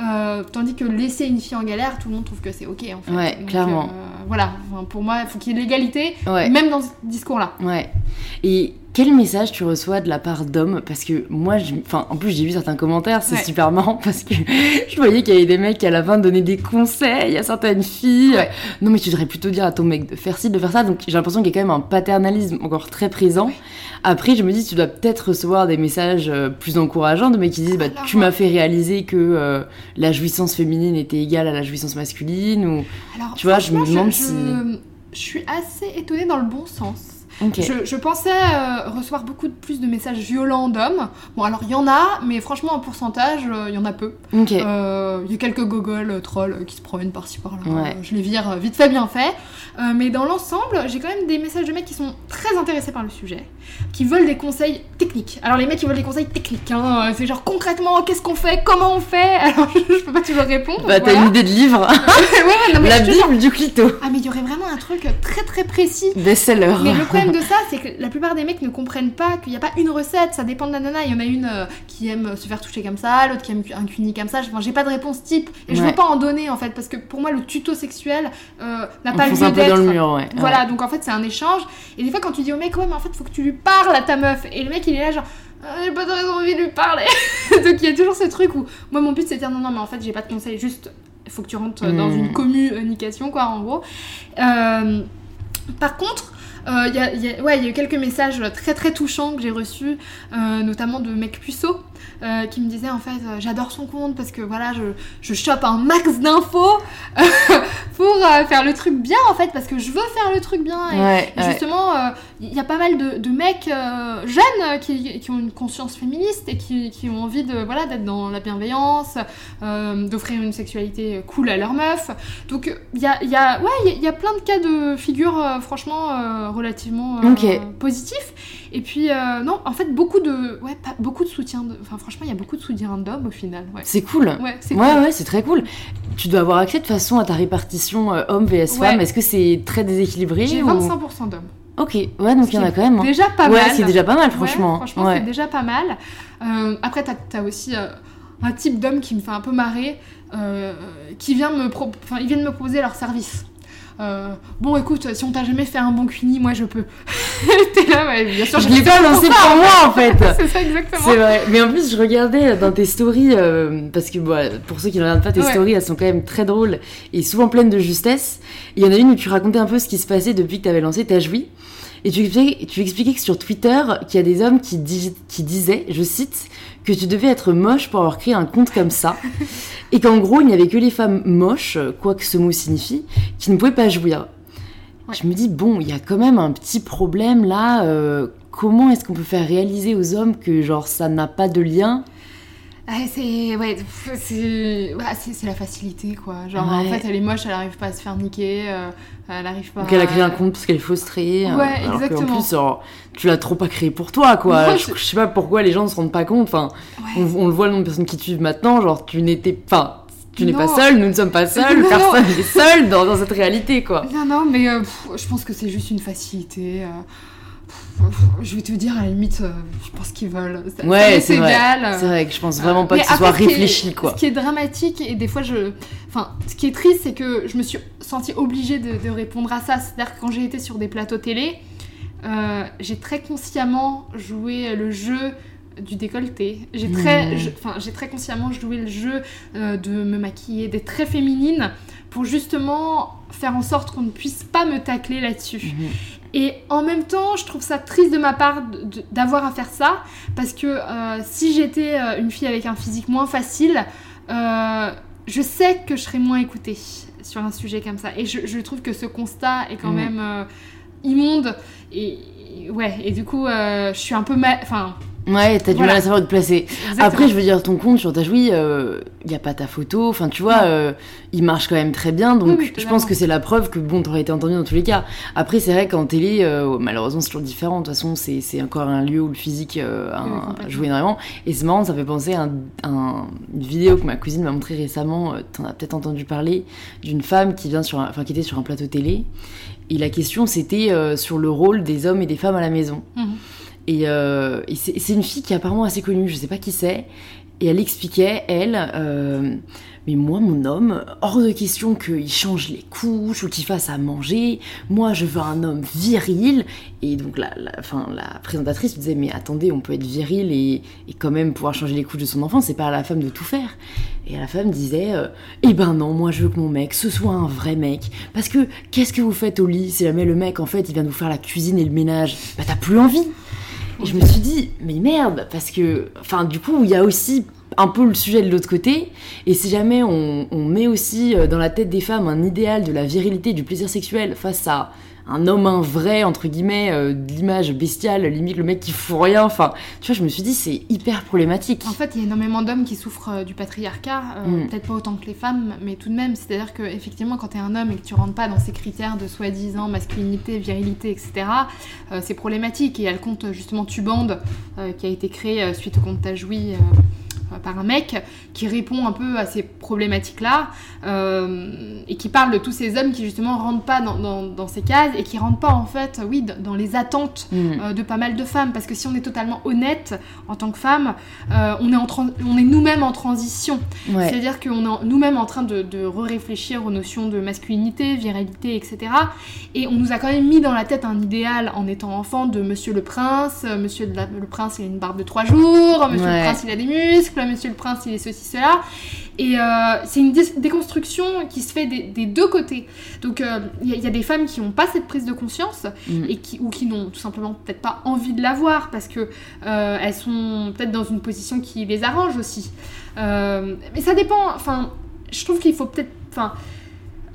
Euh, tandis que laisser une fille en galère, tout le monde trouve que c'est ok en fait. Ouais, clairement. voilà, Enfin, pour moi, il faut qu'il y ait l'égalité, Ouais. même dans ce discours-là. Ouais. Et quel message tu reçois de la part d'hommes? Parce que moi, je... enfin, en plus, j'ai vu certains commentaires, c'est Ouais. super marrant parce que je voyais qu'il y avait des mecs qui à la fin donnaient des conseils à certaines filles. Ouais. Non, mais tu devrais plutôt dire à ton mec de faire ci, de faire ça. Donc j'ai l'impression qu'il y a quand même un paternalisme encore très présent. Ouais. Après, je me dis, tu dois peut-être recevoir des messages euh, plus encourageants de mecs qui disent, bah, Alors, tu m'as fait réaliser que euh, la jouissance féminine était égale à la jouissance masculine. Ou... Alors, Tu vois, je me demande je, si- je suis assez étonnée dans le bon sens. Je, je pensais euh, recevoir beaucoup de- plus de messages violents d'hommes. Bon, alors il y en a, mais franchement, en pourcentage, euh, il y en a peu. Euh, Il y a quelques gogoles trolls qui se promènent par-ci par-là. Ouais. Je les vire vite fait, bien fait. Mais dans l'ensemble, j'ai quand même des messages de mecs qui sont très intéressés par le sujet, qui veulent des conseils techniques. Alors les mecs, ils veulent des conseils techniques. Hein. C'est genre concrètement, qu'est-ce qu'on fait, comment on fait? Alors je, je peux pas toujours répondre. Bah, t'as une idée de livre ouais, ouais, non, mais La. Bible du clito. Ah mais il y aurait vraiment un truc très très précis Best-seller. mais le problème de ça, c'est que la plupart des mecs ne comprennent pas qu'il n'y a pas une recette, ça dépend de la nana. Il y en a une euh, qui aime se faire toucher comme ça, l'autre qui aime un cuni comme ça. Enfin, j'ai pas de réponse type et je Ouais. veux pas en donner en fait parce que pour moi le tuto sexuel euh, n'a pas lieu d'être. mur, ouais. Voilà, donc en fait c'est un échange. Et des fois quand tu dis au mec ouais mais en fait faut que tu lui parles à ta meuf et le mec il est là genre Ah, j'ai pas très envie de lui parler. donc il y a toujours ce truc où moi mon but c'est de dire non non mais en fait j'ai pas de conseils juste faut que tu rentres dans Mm. une communication quoi en gros. Euh, par contre, euh, y, a, y a- ouais, il y a eu quelques messages très très touchants que j'ai reçus, euh, notamment de mecs puceaux. euh, qui me disaient en fait euh, j'adore son compte parce que voilà je, je chope un max d'infos pour euh, faire le truc bien en fait parce que je veux faire le truc bien. Et, Ouais, et ouais. justement euh, il y a pas mal de, de mecs euh, jeunes euh, qui, qui ont une conscience féministe et qui, qui ont envie de voilà d'être dans la bienveillance euh, d'offrir une sexualité cool à leur meuf donc il y a, y a ouais il y a- il y, a plein de cas de figure euh, franchement euh, relativement euh, positifs et puis euh, non en fait beaucoup de ouais pas, beaucoup de soutien de- enfin franchement il y a beaucoup de soutien d'hommes au final ouais C'est cool. ouais c'est Ouais, cool. ouais, c'est très cool. Tu dois avoir accès de toute façon à ta répartition euh, homme vs femme. Est-ce que c'est très déséquilibré j'ai ou- 25% d'hommes Ok, ouais, donc il y en a quand même. hein. déjà pas ouais, mal c'est déjà pas mal, franchement. franchement, c'est déjà pas mal. Euh, après, t'as as aussi euh, un type d'homme qui me fait un peu marrer, qui vient me, pro- enfin, ils viennent me proposer leur service. Euh, bon, écoute, si on t'a jamais fait un bon cuini, moi je peux. T'es là, ouais, bien sûr. Je l'ai pas lancé pour moi en fait. c'est ça exactement. C'est vrai. Mais en plus, je regardais dans tes stories, euh, parce que pour ceux qui ne regardent pas tes Ouais. stories, elles sont quand même très drôles et souvent pleines de justesse. Il y en a une où tu racontais un peu ce qui se passait depuis que tu avais lancé Ta Joui. Et tu expliquais, tu expliquais que sur Twitter, qu'il y a des hommes qui, dis- qui disaient, je cite, que tu devais être moche pour avoir créé un compte comme ça. et qu'en gros, il n'y avait que les femmes moches, quoi que ce mot signifie, qui ne pouvaient pas jouir. Ouais. Je me dis, bon, il y a quand même un petit problème là. euh, comment est-ce qu'on peut faire réaliser aux hommes que genre ça n'a pas de lien Ah, c'est ouais, c'est ouais, la facilité quoi. Genre en Ouais. fait, elle est moche, elle arrive pas à se faire niquer, euh, elle arrive pas. Donc elle a créé un compte parce qu'elle est frustrée. Ouais, euh, alors qu'en exactement. plus, genre, tu l'as trop pas créé pour toi, quoi. Je, je sais pas pourquoi les gens ne se rendent pas compte. Enfin, Ouais. on, on le voit le nombre de personnes qui te suivent maintenant. Genre, tu n'étais pas. Tu n'es pas Non. seul, nous ne sommes pas seuls, personne n'est seul dans, dans cette réalité, quoi. Non, non, mais euh, pff, je pense que c'est juste une facilité. euh, je vais te dire, à la limite, euh, je pense qu'ils veulent. Ça, Ouais, c'est vrai. égal. C'est vrai que je pense vraiment pas Mais que ce soit ce est- réfléchi, quoi. Ce qui est dramatique, et des fois, je. Enfin, ce qui est triste, c'est que je me suis sentie obligée de, de répondre à ça. C'est-à-dire que quand j'ai été sur des plateaux télé, euh, j'ai très consciemment joué le jeu du décolleté. J'ai très, Mmh. je- enfin, j'ai très consciemment joué le jeu euh, de me maquiller, d'être très féminine, pour justement faire en sorte qu'on ne puisse pas me tacler là-dessus. Mhm. Et en même temps, je trouve ça triste de ma part d'avoir à faire ça, parce que euh, si j'étais euh, une fille avec un physique moins facile, euh, je sais que je serais moins écoutée sur un sujet comme ça. Et je, je trouve que ce constat est quand Mhm. même euh, immonde. Et, ouais, et du coup, je suis un peu mal. Enfin, Ouais, t'as du Voilà. mal à savoir où te placer. Exactement. Après, je veux dire, ton compte sur ta il n'y a pas ta photo. Enfin, tu vois, euh, il marche quand même très bien. Donc, Oui, oui, je pense que c'est la preuve que, bon, t'aurais été entendu dans tous les cas. Après, c'est vrai qu'en télé, euh, malheureusement, c'est toujours différent. De toute façon, c'est c'est encore un lieu où le physique euh, Oui, un- complètement. joue énormément. Et c'est marrant, ça fait penser à un- un- une vidéo que ma cousine m'a montrée récemment. euh, T'en as peut-être entendu parler d'une femme qui, vient sur un- qui était sur un plateau télé. Et la question, c'était euh, sur le rôle des hommes et des femmes à la maison. Mhm. Et, euh, et c'est une fille qui est apparemment assez connue, je sais pas qui c'est. Et elle expliquait, elle, euh, mais moi, mon homme, hors de question qu'il change les couches ou qu'il fasse à manger. Moi, je veux un homme viril. Et donc, la, la, enfin, la présentatrice disait, mais attendez, on peut être viril et, et quand même pouvoir changer les couches de son enfant. C'est pas à la femme de tout faire. Et la femme disait, euh, eh ben non, moi, je veux que mon mec, ce soit un vrai mec. Parce que, qu'est-ce que vous faites au lit si jamais le mec, en fait, il vient de vous faire la cuisine et le ménage? Bah, t'as plus envie. Je me suis dit, mais merde, parce que, enfin, du coup, il y a aussi un peu le sujet de l'autre côté. Et si jamais on, on met aussi euh, dans la tête des femmes un idéal de la virilité, du plaisir sexuel face à un homme un vrai, entre guillemets, euh, de l'image bestiale, limite le mec qui fout rien, enfin, tu vois, je me suis dit, c'est hyper problématique. En fait, il y a énormément d'hommes qui souffrent euh, du patriarcat, euh, Mm. peut-être pas autant que les femmes, mais tout de même. C'est-à-dire que effectivement, quand tu es un homme et que tu rentres pas dans ces critères de soi-disant masculinité, virilité, etc., euh, c'est problématique. Et il y a le compte justement Tubande qui a été créé suite au compte Tajoui. Par un mec qui répond un peu à ces problématiques-là euh, et qui parle de tous ces hommes qui justement rentrent pas dans, dans- dans ces cases et qui rentrent pas en fait, oui, dans les attentes Mm. euh, de pas mal de femmes. Parce que si on est totalement honnête en tant que femme, euh, on est, en tran- on est nous-mêmes en transition. Ouais. C'est-à-dire qu'on est en- nous-mêmes en train de, de réfléchir aux notions de masculinité, virilité, etc. Et on nous a quand même mis dans la tête un idéal en étant enfant de Monsieur le Prince. Monsieur le Prince, il a une barbe de trois jours. Monsieur Ouais. le Prince, il a des muscles. Monsieur le Prince, il est ceci, cela. Et euh, c'est une dé- déconstruction qui se fait des, des deux côtés. Donc euh, il y, a- il y a des femmes qui n'ont pas cette prise de conscience Mm. et qui, ou qui n'ont tout simplement peut-être pas envie de l'avoir parce que euh, elles sont peut-être dans une position qui les arrange aussi. Mais ça dépend. Enfin, je trouve qu'il faut peut-être. Enfin,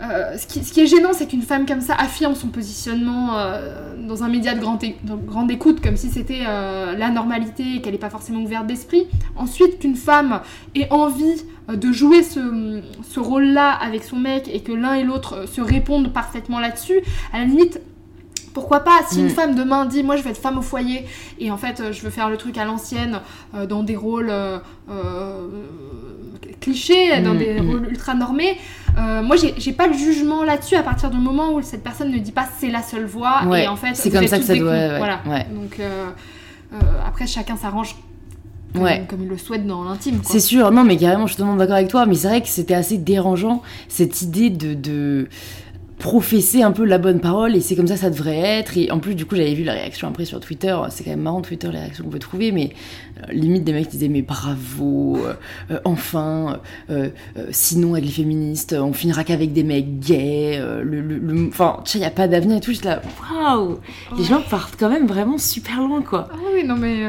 euh, ce, qui, est gênant, c'est qu'une femme comme ça affirme son positionnement euh, dans un média de grande, écoute, comme si c'était euh, la normalité et qu'elle n'est pas forcément ouverte d'esprit. Ensuite, qu'une femme ait envie de jouer ce, ce rôle-là avec son mec et que l'un et l'autre se répondent parfaitement là-dessus, à la limite, pourquoi pas Si Mm. une femme demain dit moi je veux être femme au foyer et en fait euh, je veux faire le truc à l'ancienne euh, dans des rôles euh, clichés, dans Mm, des mm. rôles ultra normés, euh, moi j'ai pas le jugement là-dessus à partir du moment où cette personne ne dit pas c'est la seule voie Ouais, et en fait c'est comme ça que ça doit- ouais, voilà. ouais. Donc après chacun s'arrange comme, Ouais. comme il le souhaite dans l'intime. C'est sûr, non mais carrément, je suis totalement d'accord avec toi, mais c'est vrai que c'était assez dérangeant cette idée de, de professer un peu la bonne parole et c'est comme ça que ça devrait être. Et en plus, du coup, j'avais vu la réaction après sur Twitter, c'est quand même marrant Twitter, les réactions qu'on peut trouver, mais euh, limite des mecs qui disaient mais bravo, euh, euh, enfin, euh, sinon avec les féministes, on finira qu'avec des mecs gays, le, le- le- enfin, tu sais, il n'y a pas d'avenir et tout, j'étais là, waouh, les gens partent quand même vraiment super loin quoi. Ah oui, non mais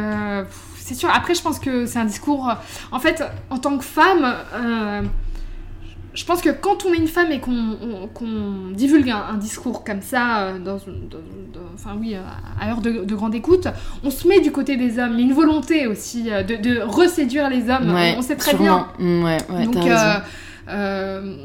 c'est sûr. Après, je pense que c'est un discours. En fait, en tant que femme, je pense que quand on est une femme et qu'on on- qu'on divulgue un, un discours comme ça, euh, dans, une- dans- dans- enfin oui, euh, à heure de, de grande écoute, on se met du côté des hommes. Il y a une volonté aussi euh, de, de reséduire les hommes. Ouais, on sait très bien. sûrement. Mm, ouais, ouais, Donc, euh, euh,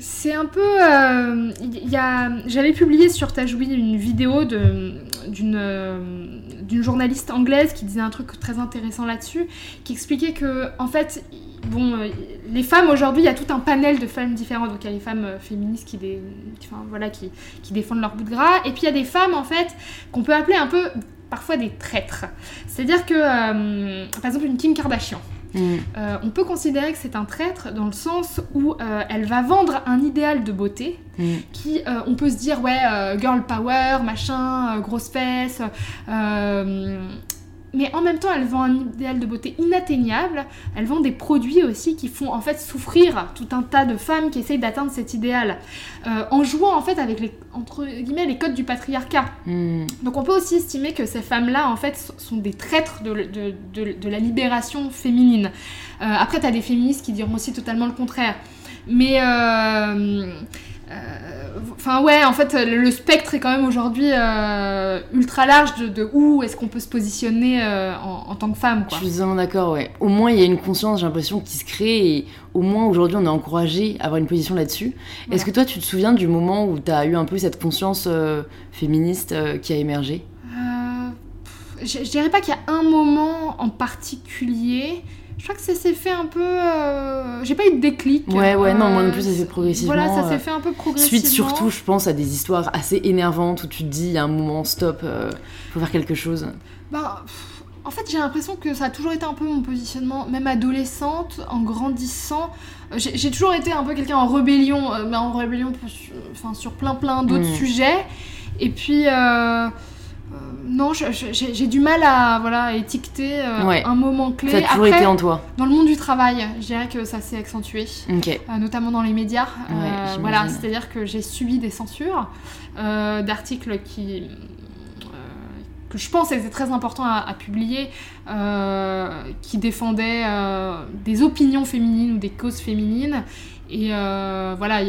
c'est un peu. euh, y a, j'avais publié sur Tajoui une vidéo d'une, d'une journaliste anglaise qui disait un truc très intéressant là-dessus, qui expliquait que, en fait, bon, euh, les femmes aujourd'hui, il y a tout un panel de femmes différentes. Donc, il y a les femmes euh, féministes qui, dé- qui- enfin, voilà, qui, qui défendent leur bout de gras, et puis il y a des femmes, en fait, qu'on peut appeler un peu parfois des traîtres. C'est-à-dire que, euh, par exemple, une Kim Kardashian. Mm. On peut considérer que c'est un traître dans le sens où elle va vendre un idéal de beauté Mm. qui, on peut se dire, ouais, girl power, machin, grosse fesse, euh, mais en même temps, elle vend un idéal de beauté inatteignable. Elle vend des produits aussi qui font en fait souffrir tout un tas de femmes qui essayent d'atteindre cet idéal, euh, en jouant en fait avec les entre guillemets les codes du patriarcat. Mm. Donc on peut aussi estimer que ces femmes-là, en fait, sont des traîtres de, de- de- de la libération féminine. Euh, après, tu as des féministes qui diront aussi totalement le contraire. Mais euh, Enfin ouais, en fait, le, spectre est quand même aujourd'hui euh, ultra large de, où est-ce qu'on peut se positionner euh, en, tant que femme. Quoi. Je suis vraiment d'accord, ouais. Au moins, il y a une conscience, j'ai l'impression, qui se crée et au moins aujourd'hui, on est encouragé à avoir une position là-dessus. Est-ce que toi, tu te souviens du moment où tu as eu un peu cette conscience euh, féministe qui a émergé? Je, je dirais pas qu'il y a un moment en particulier. Je crois que ça s'est fait un peu. Euh, j'ai pas eu de déclic. Ouais, ouais, non, moi non plus, ça s'est fait progressivement. Voilà, ça s'est fait un peu progressivement. Suite surtout, je pense à des histoires assez énervantes où tu te dis, il y a un moment, stop, euh, faut faire quelque chose. Bah. En fait, j'ai l'impression que ça a toujours été un peu mon positionnement, même adolescente, en grandissant. J'ai toujours été un peu quelqu'un en rébellion, euh, mais en rébellion enfin, sur plein plein d'autres mm. sujets. Et puis, euh, non, j'ai du mal à voilà étiqueter euh, un moment clé. Ça a toujours été en toi. Dans le monde du travail, je dirais que ça s'est accentué, euh, notamment dans les médias. voilà, c'est-à-dire que j'ai subi des censures d'articles qui que je pense étaient très importants à, publier, qui défendaient des opinions féminines ou des causes féminines. Et voilà,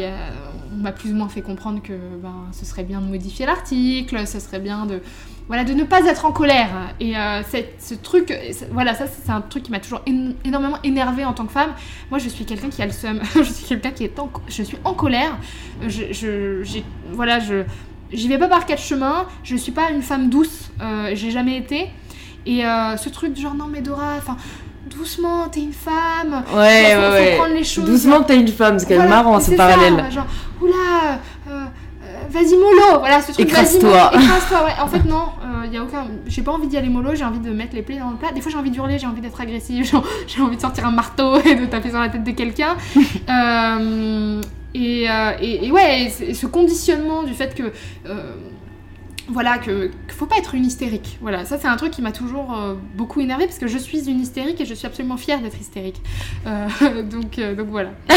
on m'a plus ou moins fait comprendre que ben, ce serait bien de modifier l'article, ce serait bien de voilà, de ne pas être en colère. Et euh, ce truc, voilà, ça c'est un truc qui m'a toujours énormément énervé en tant que femme. Moi, je suis quelqu'un qui a le seum. je suis quelqu'un qui est en, je suis en colère. Je, je voilà, je, j'y vais pas par quatre chemins. Je suis pas une femme douce. Euh, j'ai jamais été. Et euh, ce truc genre non mais Dora, enfin doucement, t'es une femme. Ouais, ouais, ouais. prendre les choses. Doucement, t'es une femme, c'est quand même marrant ce parallèle. genre, oula, vas-y mollo, voilà ce truc. Écrase-toi. Écrase-toi, ouais. En fait non, il euh, y a aucun. J'ai pas envie d'y aller mollo, j'ai envie de mettre les plaies dans le plat. Des fois j'ai envie d'hurler, j'ai envie d'être agressive, j'ai envie de sortir un marteau et de taper sur la tête de quelqu'un. Euh, et, euh, et, et, ouais, ce conditionnement du fait que voilà, que, faut pas être une hystérique. Voilà, ça c'est un truc qui m'a toujours euh, beaucoup énervé parce que je suis une hystérique et je suis absolument fière d'être hystérique. Euh, donc, euh, donc voilà.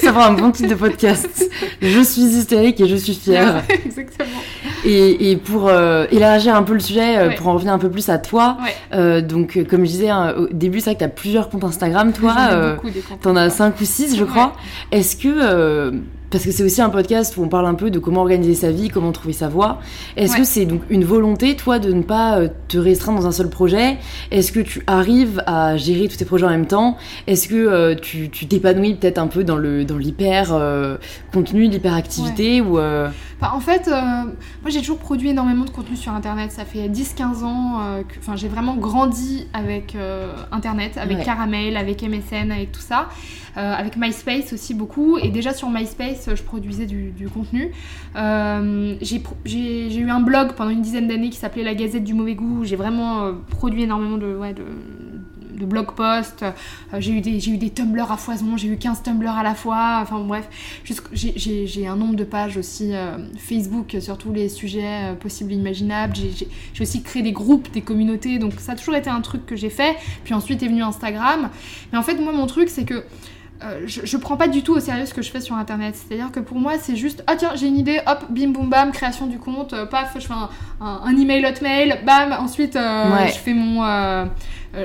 ça fera un bon titre de podcast. je suis hystérique et je suis fière. Exactement. Et, et pour élargir un peu le sujet, pour en revenir un peu plus à toi, donc comme je disais hein, au début, c'est vrai que tu as plusieurs comptes Instagram, toi. T'en as 5 ou 6, je crois. Est-ce que parce que c'est aussi un podcast où on parle un peu de comment organiser sa vie, comment trouver sa voie. Est-ce que c'est donc une volonté, toi, de ne pas euh, te restreindre dans un seul projet? Est-ce que tu arrives à gérer tous tes projets en même temps? Est-ce que euh, tu t'épanouis peut-être un peu dans le dans l'hyper euh, contenu, l'hyperactivité ou en fait, moi j'ai toujours produit énormément de contenu sur Internet. Ça fait 10-15 ans que enfin, j'ai vraiment grandi avec Internet, avec Caramel, avec MSN, avec tout ça. Avec MySpace aussi beaucoup. Et déjà sur MySpace, je produisais du, contenu. Euh, j'ai eu un blog pendant une dizaine d'années qui s'appelait La Gazette du Mauvais Goût. J'ai vraiment euh, produit énormément de, blog posts, j'ai eu, des, eu Tumblr à foison, j'ai eu 15 Tumblr à la fois, enfin bref, j'ai un nombre de pages aussi Facebook sur tous les sujets possibles et imaginables, j'ai aussi créé des groupes, des communautés, donc ça a toujours été un truc que j'ai fait, puis ensuite est venu Instagram, mais en fait moi mon truc c'est que euh, je, prends pas du tout au sérieux ce que je fais sur internet. C'est-à-dire que pour moi, c'est juste ah tiens, j'ai une idée, hop, bim boum bam, création du compte, euh, paf, je fais un, un, email hotmail, bam, ensuite euh, je fais mon.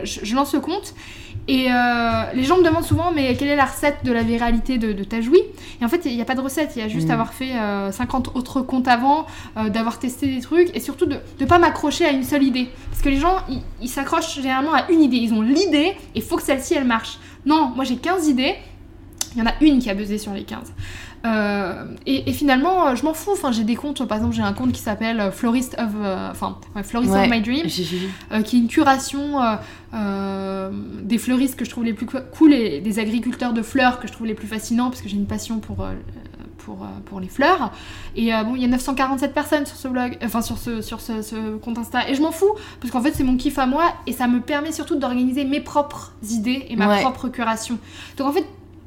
Je, lance le compte. Et les gens me demandent souvent, mais quelle est la recette de la viralité de, de Tajoui Et en fait, il n'y a pas de recette, il y a juste mm. avoir fait 50 autres comptes avant, d'avoir testé des trucs, et surtout de ne pas m'accrocher à une seule idée. Parce que les gens, ils s'accrochent généralement à une idée. Ils ont l'idée, et il faut que celle-ci, elle marche. Non, moi j'ai 15 idées, il y en a une qui a buzzé sur les 15. Euh, et, finalement, euh, je m'en fous. Enfin, j'ai des comptes. Par exemple, j'ai un compte qui s'appelle euh, Florist of, enfin, Florist of My Dream, qui est une curation des fleuristes que je trouve les plus cool et des agriculteurs de fleurs que je trouve les plus fascinants parce que j'ai une passion pour pour, pour, les fleurs. Et bon, il y a 947 personnes sur ce blog, enfin sur ce, sur ce, compte Insta. Et je m'en fous, parce qu'en fait, c'est mon kiff à moi, et ça me permet surtout d'organiser mes propres idées et ma propre curation. Donc en fait,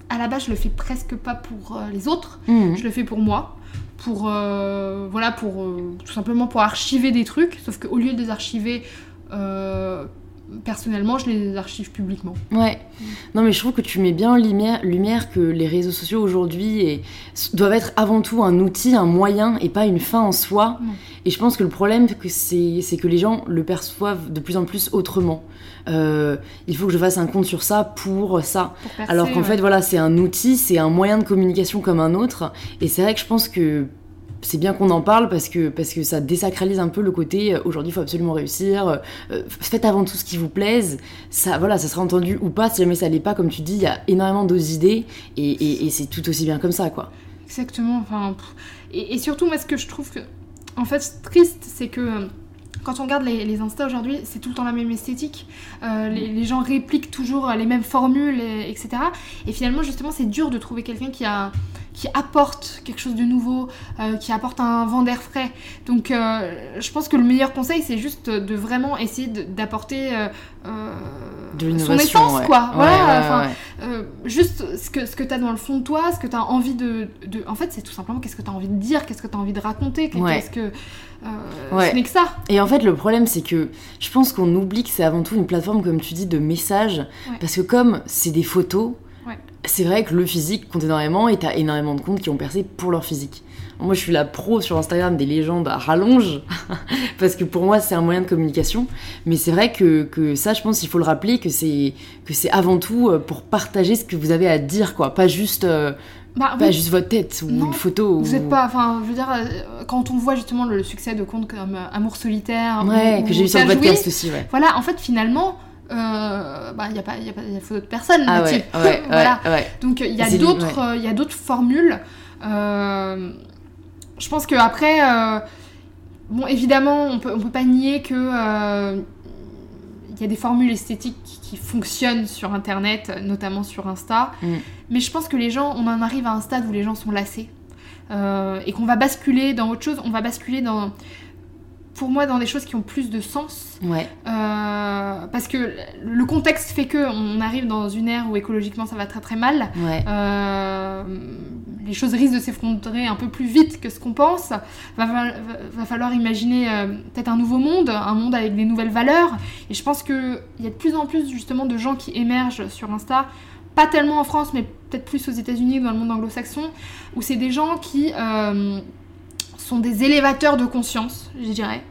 à la base, je le fais presque pas pour euh, les autres, mhm. je le fais pour moi. Pour, euh, voilà, pour euh, tout simplement pour archiver des trucs, sauf qu'au lieu de les archiver personnellement, je les archive publiquement. Ouais. Non, mais je trouve que tu mets bien en lumière, lumière que les réseaux sociaux aujourd'hui doivent être avant tout un outil, un moyen et pas une fin en soi. Non. Et je pense que le problème, que c'est c'est que les gens le perçoivent de plus en plus autrement. Euh, il faut que je fasse un compte sur ça pour ça. Pour percer, Alors qu'en ouais. fait, voilà, c'est un outil, c'est un moyen de communication comme un autre. Et c'est vrai que je pense que c'est bien qu'on en parle parce que, parce que ça désacralise un peu le côté euh, aujourd'hui, il faut absolument réussir. euh, euh, faites avant tout ce qui vous plaise. Ça, voilà, ça sera entendu ou pas. Si jamais ça l'est pas, comme tu dis, il y a énormément d'autres idées et, et- c'est tout aussi bien comme ça, quoi. Exactement. Enfin, et, surtout, moi, ce que je trouve que, en fait, triste, c'est que quand on regarde les, les Insta aujourd'hui, c'est tout le temps la même esthétique. Les, gens répliquent toujours les mêmes formules, et- etc. Et finalement, justement, c'est dur de trouver quelqu'un qui a qui apporte quelque chose de nouveau, euh, qui apporte un vent d'air frais. Donc, euh, je pense que le meilleur conseil, c'est juste de vraiment essayer d'apporter euh, euh, De son essence, ouais. quoi. Ouais, voilà. ouais, juste ce que, ce que tu as dans le fond de toi, ce que tu as envie de, de- En fait, c'est tout simplement qu'est-ce que tu as envie de dire, qu'est-ce que tu as envie de raconter, qu'est-ce que. Ouais. Ce n'est que ça. Et en fait, le problème, c'est que je pense qu'on oublie que c'est avant tout une plateforme, comme tu dis, de messages. Parce que comme c'est des photos. C'est vrai que le physique compte énormément et t'as énormément de comptes qui ont percé pour leur physique. Moi, je suis la pro sur Instagram des légendes à rallonge, parce que pour moi, c'est un moyen de communication. Mais c'est vrai que, que ça, je pense qu'il faut le rappeler, que c'est que c'est avant tout euh, pour partager ce que vous avez à dire, quoi. Pas juste, euh, Bah, pas juste votre tête ou Non, une photo. Vous ou- êtes pas, enfin, je veux dire, euh, quand on voit justement le succès de comptes comme Amour solitaire, Ouais, ou- que j'ai vu sur le podcast aussi, ouais. Voilà, en fait, finalement, il bah, n'y a pas, y a pas y a photo de personne Ah là-dessus. ouais, ouais, voilà. ouais, ouais. Donc il y a d'autres, euh, il d'autres formules. Euh, je pense que après, euh, bon, évidemment, on peut, on peut pas nier que euh, il y a des formules esthétiques qui, fonctionnent sur Internet, notamment sur Insta. Mm. Mais je pense que les gens, on en arrive à un stade où les gens sont lassés euh, et qu'on va basculer dans autre chose. On va basculer dans, pour moi, dans des choses qui ont plus de sens. Ouais, Euh, parce que le contexte fait que on arrive dans une ère où écologiquement ça va très très mal. ouais. Euh, les choses risquent de s'effondrer un peu plus vite que ce qu'on pense. Va, va- va falloir imaginer euh, peut-être un nouveau monde, un monde avec des nouvelles valeurs. Et je pense qu'il y a de plus en plus justement de gens qui émergent sur Insta, pas tellement en France, mais peut-être plus aux États-Unis ou dans le monde anglo-saxon, où c'est des gens qui sont des élévateurs de conscience, je dirais.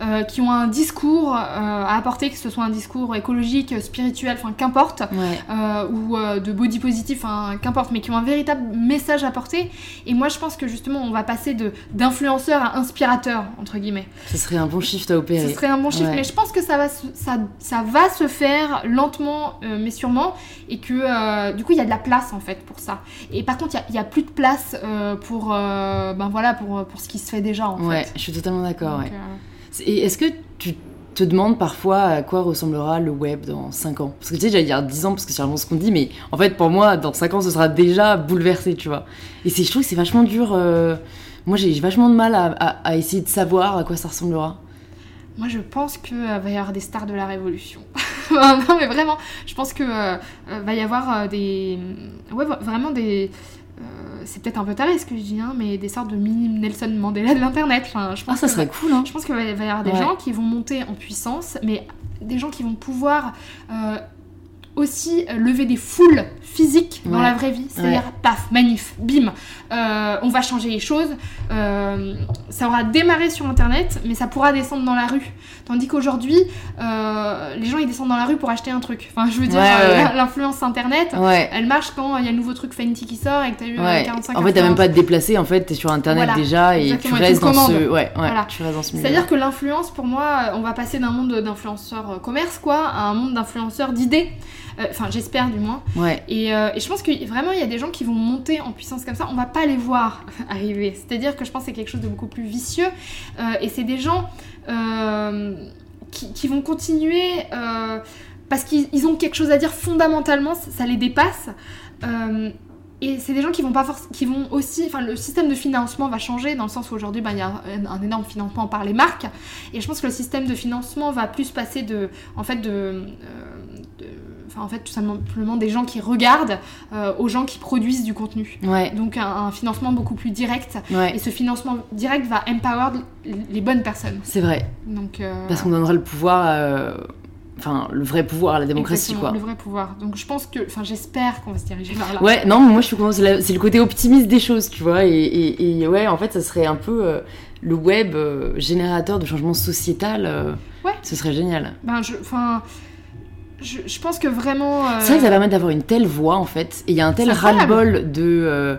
Euh, qui ont un discours euh, à apporter, que ce soit un discours écologique, spirituel, enfin qu'importe, Ouais. euh, ou de body positif, hein, qu'importe, mais qui ont un véritable message à porter. Et moi, je pense que justement, on va passer de d'influenceur à inspirateur, entre guillemets. Ce serait un bon shift à opérer. Ce serait un bon Ouais. mais je pense que ça va, se, ça, ça va se faire lentement, mais sûrement, et que du coup, il y a de la place en fait pour ça. Et par contre, il y a- plus de place pour, ben voilà, pour, pour ce qui se fait déjà en Ouais, fait. je suis totalement d'accord. Ouais. euh, Et est-ce que tu te demandes parfois à quoi ressemblera le web dans 5 ans? Parce que tu sais, j'allais dire 10 ans parce que c'est vraiment ce qu'on dit, mais en fait, pour moi, dans 5 ans, ce sera déjà bouleversé, tu vois. Et je trouve que c'est vachement dur. euh, Moi, j'ai vachement de mal à, à- essayer de savoir à quoi ça ressemblera. Moi, je pense qu'il va y avoir des stars de la révolution. non, mais vraiment, je pense que euh, euh, va y avoir euh, des. Ouais, vraiment des. C'est peut-être un peu taré ce que je dis, hein, mais des sortes de mini Nelson Mandela de l'internet. Enfin, je pense Ah, ça que- serait cool, hein Je pense qu'il va y va y avoir des Ouais. gens qui vont monter en puissance, mais des gens qui vont pouvoir euh, aussi euh, lever des foules physiques dans Ouais. la vraie vie. C'est-à-dire, paf, manif, bim, euh, on va changer les choses. Euh, ça aura démarré sur Internet, mais ça pourra descendre dans la rue. Tandis qu'aujourd'hui, euh, les gens ils descendent dans la rue pour acheter un truc. Enfin, je veux dire, Ouais, l'influence Internet. Elle marche quand il y a le nouveau truc Fenty qui sort et que t'as eu euh, Ouais. 45 En fait, t'as même pas à te déplacer, en fait, t'es sur internet Voilà. déjà et tu restes dans ce. Voilà. tu restes dans ce. C'est-à-dire que l'influence, pour moi, on va passer d'un monde d'influenceurs commerce, quoi, à un monde d'influenceurs d'idées. Euh, Enfin, j'espère du moins. Ouais, Et, euh, et je pense que vraiment, il y a des gens qui vont monter en puissance comme ça. On va pas les voir arriver. C'est-à-dire que je pense que c'est quelque chose de beaucoup plus vicieux. Euh, et c'est des gens qui, qui vont continuer parce qu'ils ils ont quelque chose à dire fondamentalement. Ça, les dépasse. Euh, et c'est des gens qui vont pas qui vont aussi, enfin le système de financement va changer dans le sens où aujourd'hui ben, il y a un, énorme financement par les marques et je pense que le système de financement va plus passer de, en fait de, euh, de- enfin en fait tout simplement des gens qui regardent euh, aux gens qui produisent du contenu. ouais, Donc un, un financement beaucoup plus direct ouais. et ce financement direct va empower les bonnes personnes. C'est vrai. Donc euh, Parce qu'on donnera le pouvoir. euh, enfin, le vrai pouvoir, la démocratie, Exactement, quoi. Le vrai pouvoir. Donc je pense que, enfin, j'espère qu'on va se diriger vers là. Ouais, non, mais moi je suis contente, c'est le côté optimiste des choses, tu vois. Et, et- et ouais, en fait, ça serait un peu euh, le web euh, générateur de changement sociétal. euh, Ouais. Ce serait génial. Ben, je, enfin, je, je pense que vraiment. euh, C'est vrai que ça permet d'avoir une telle voix, en fait. Et il y a un tel ras-le-bol de euh,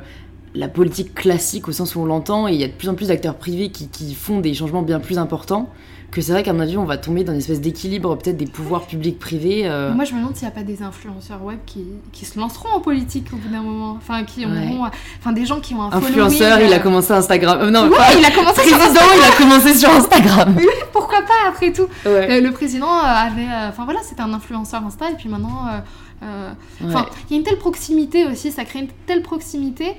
la politique classique au sens où on l'entend. Et il y a de plus en plus d'acteurs privés qui, qui font des changements bien plus importants. Que c'est vrai qu'à mon avis, on va tomber dans une espèce d'équilibre, peut-être des pouvoirs publics-privés. euh, Moi, je me demande s'il n'y a pas des influenceurs web qui, qui se lanceront en politique au bout d'un moment. Enfin, qui auront. Enfin, des gens qui ont un Influenceur, following, il a euh, commencé Instagram. euh, non, Ouais, pas- il a commencé sur président, il a commencé sur Instagram. Pourquoi pas après tout Ouais. Euh, Le président euh, avait. euh, Enfin voilà, c'était un influenceur Insta et puis maintenant. euh, euh, Enfin, il y a une telle proximité aussi, ça crée une telle proximité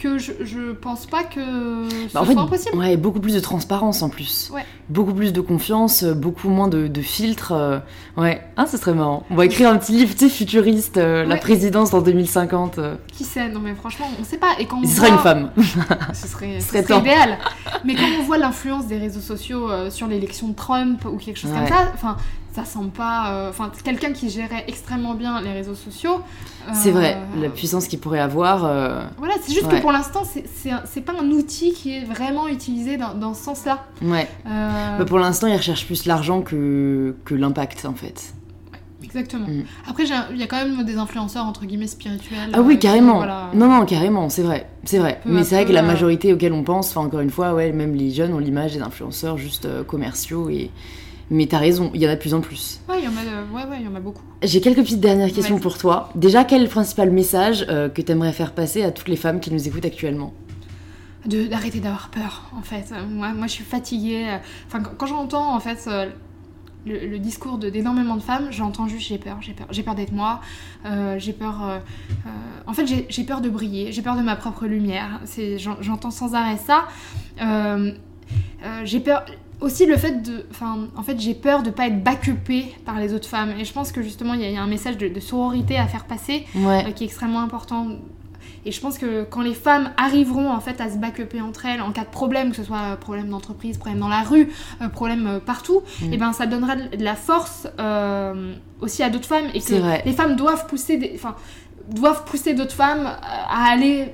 que je, je pense pas que ce Bah, en soit fait, impossible. ouais, beaucoup plus de transparence en plus. Ouais. Beaucoup plus de confiance, euh, beaucoup moins de, de filtres. euh, ouais, ah, ce serait marrant. On va écrire un petit livre, tu sais, futuriste, euh, la présidence en 2050. euh. Qui sait Non mais franchement, on sait pas. Et quand on ce sera voit- une femme. Ce serait, Ce ce serait serait temps. idéal. Mais quand on voit l'influence des réseaux sociaux sur l'élection de Trump ou quelque chose comme ça, enfin, ça semble pas. euh, Enfin, quelqu'un qui gérait extrêmement bien les réseaux sociaux. euh, C'est vrai, la puissance qu'il pourrait avoir. euh, Voilà, c'est juste Ouais. que pour l'instant, c'est- pas un outil qui est vraiment utilisé dans, dans ce sens-là. Ouais. Euh, Bah, pour l'instant, il recherche plus l'argent que, que l'impact, en fait. Exactement. Mm. Après, il y a quand même des influenceurs entre guillemets spirituels. Ah oui, euh, qui, carrément. voilà. Non, non, carrément, c'est vrai. C'est vrai. Peu Mais c'est vrai que la euh, majorité auquel on pense, enfin, encore une fois, ouais, même les jeunes ont l'image des influenceurs juste euh, commerciaux. Et... Mais t'as raison, il y en a de plus en plus. Ouais, il y en a, ouais, ouais, il y en a beaucoup. J'ai quelques petites dernières questions pour toi. Déjà, quel est le principal message euh, que t'aimerais faire passer à toutes les femmes qui nous écoutent actuellement? D'arrêter d'avoir peur, en fait. Euh, Moi, moi, je suis fatiguée. euh, Enfin, quand, quand j'entends, en fait, euh, le, le discours d'énormément de femmes, j'entends juste j'ai peur, j'ai peur. J'ai peur d'être moi, euh, j'ai peur... euh, euh, en fait, j'ai peur de briller, j'ai peur de ma propre lumière. J'entends sans arrêt ça. Euh, j'ai peur... Aussi le fait de... Enfin, en fait, j'ai peur de pas être backupée par les autres femmes. Et je pense que justement, il y, a- il y a un message de, de sororité à faire passer Ouais. euh, qui est extrêmement important. Et je pense que quand les femmes arriveront en fait à se backuper entre elles en cas de problème, que ce soit euh, problème d'entreprise, problème dans la rue, euh, problème partout, Mm. et ben ça donnera de la force euh, aussi à d'autres femmes et que les femmes doivent pousser des, doivent pousser d'autres femmes à aller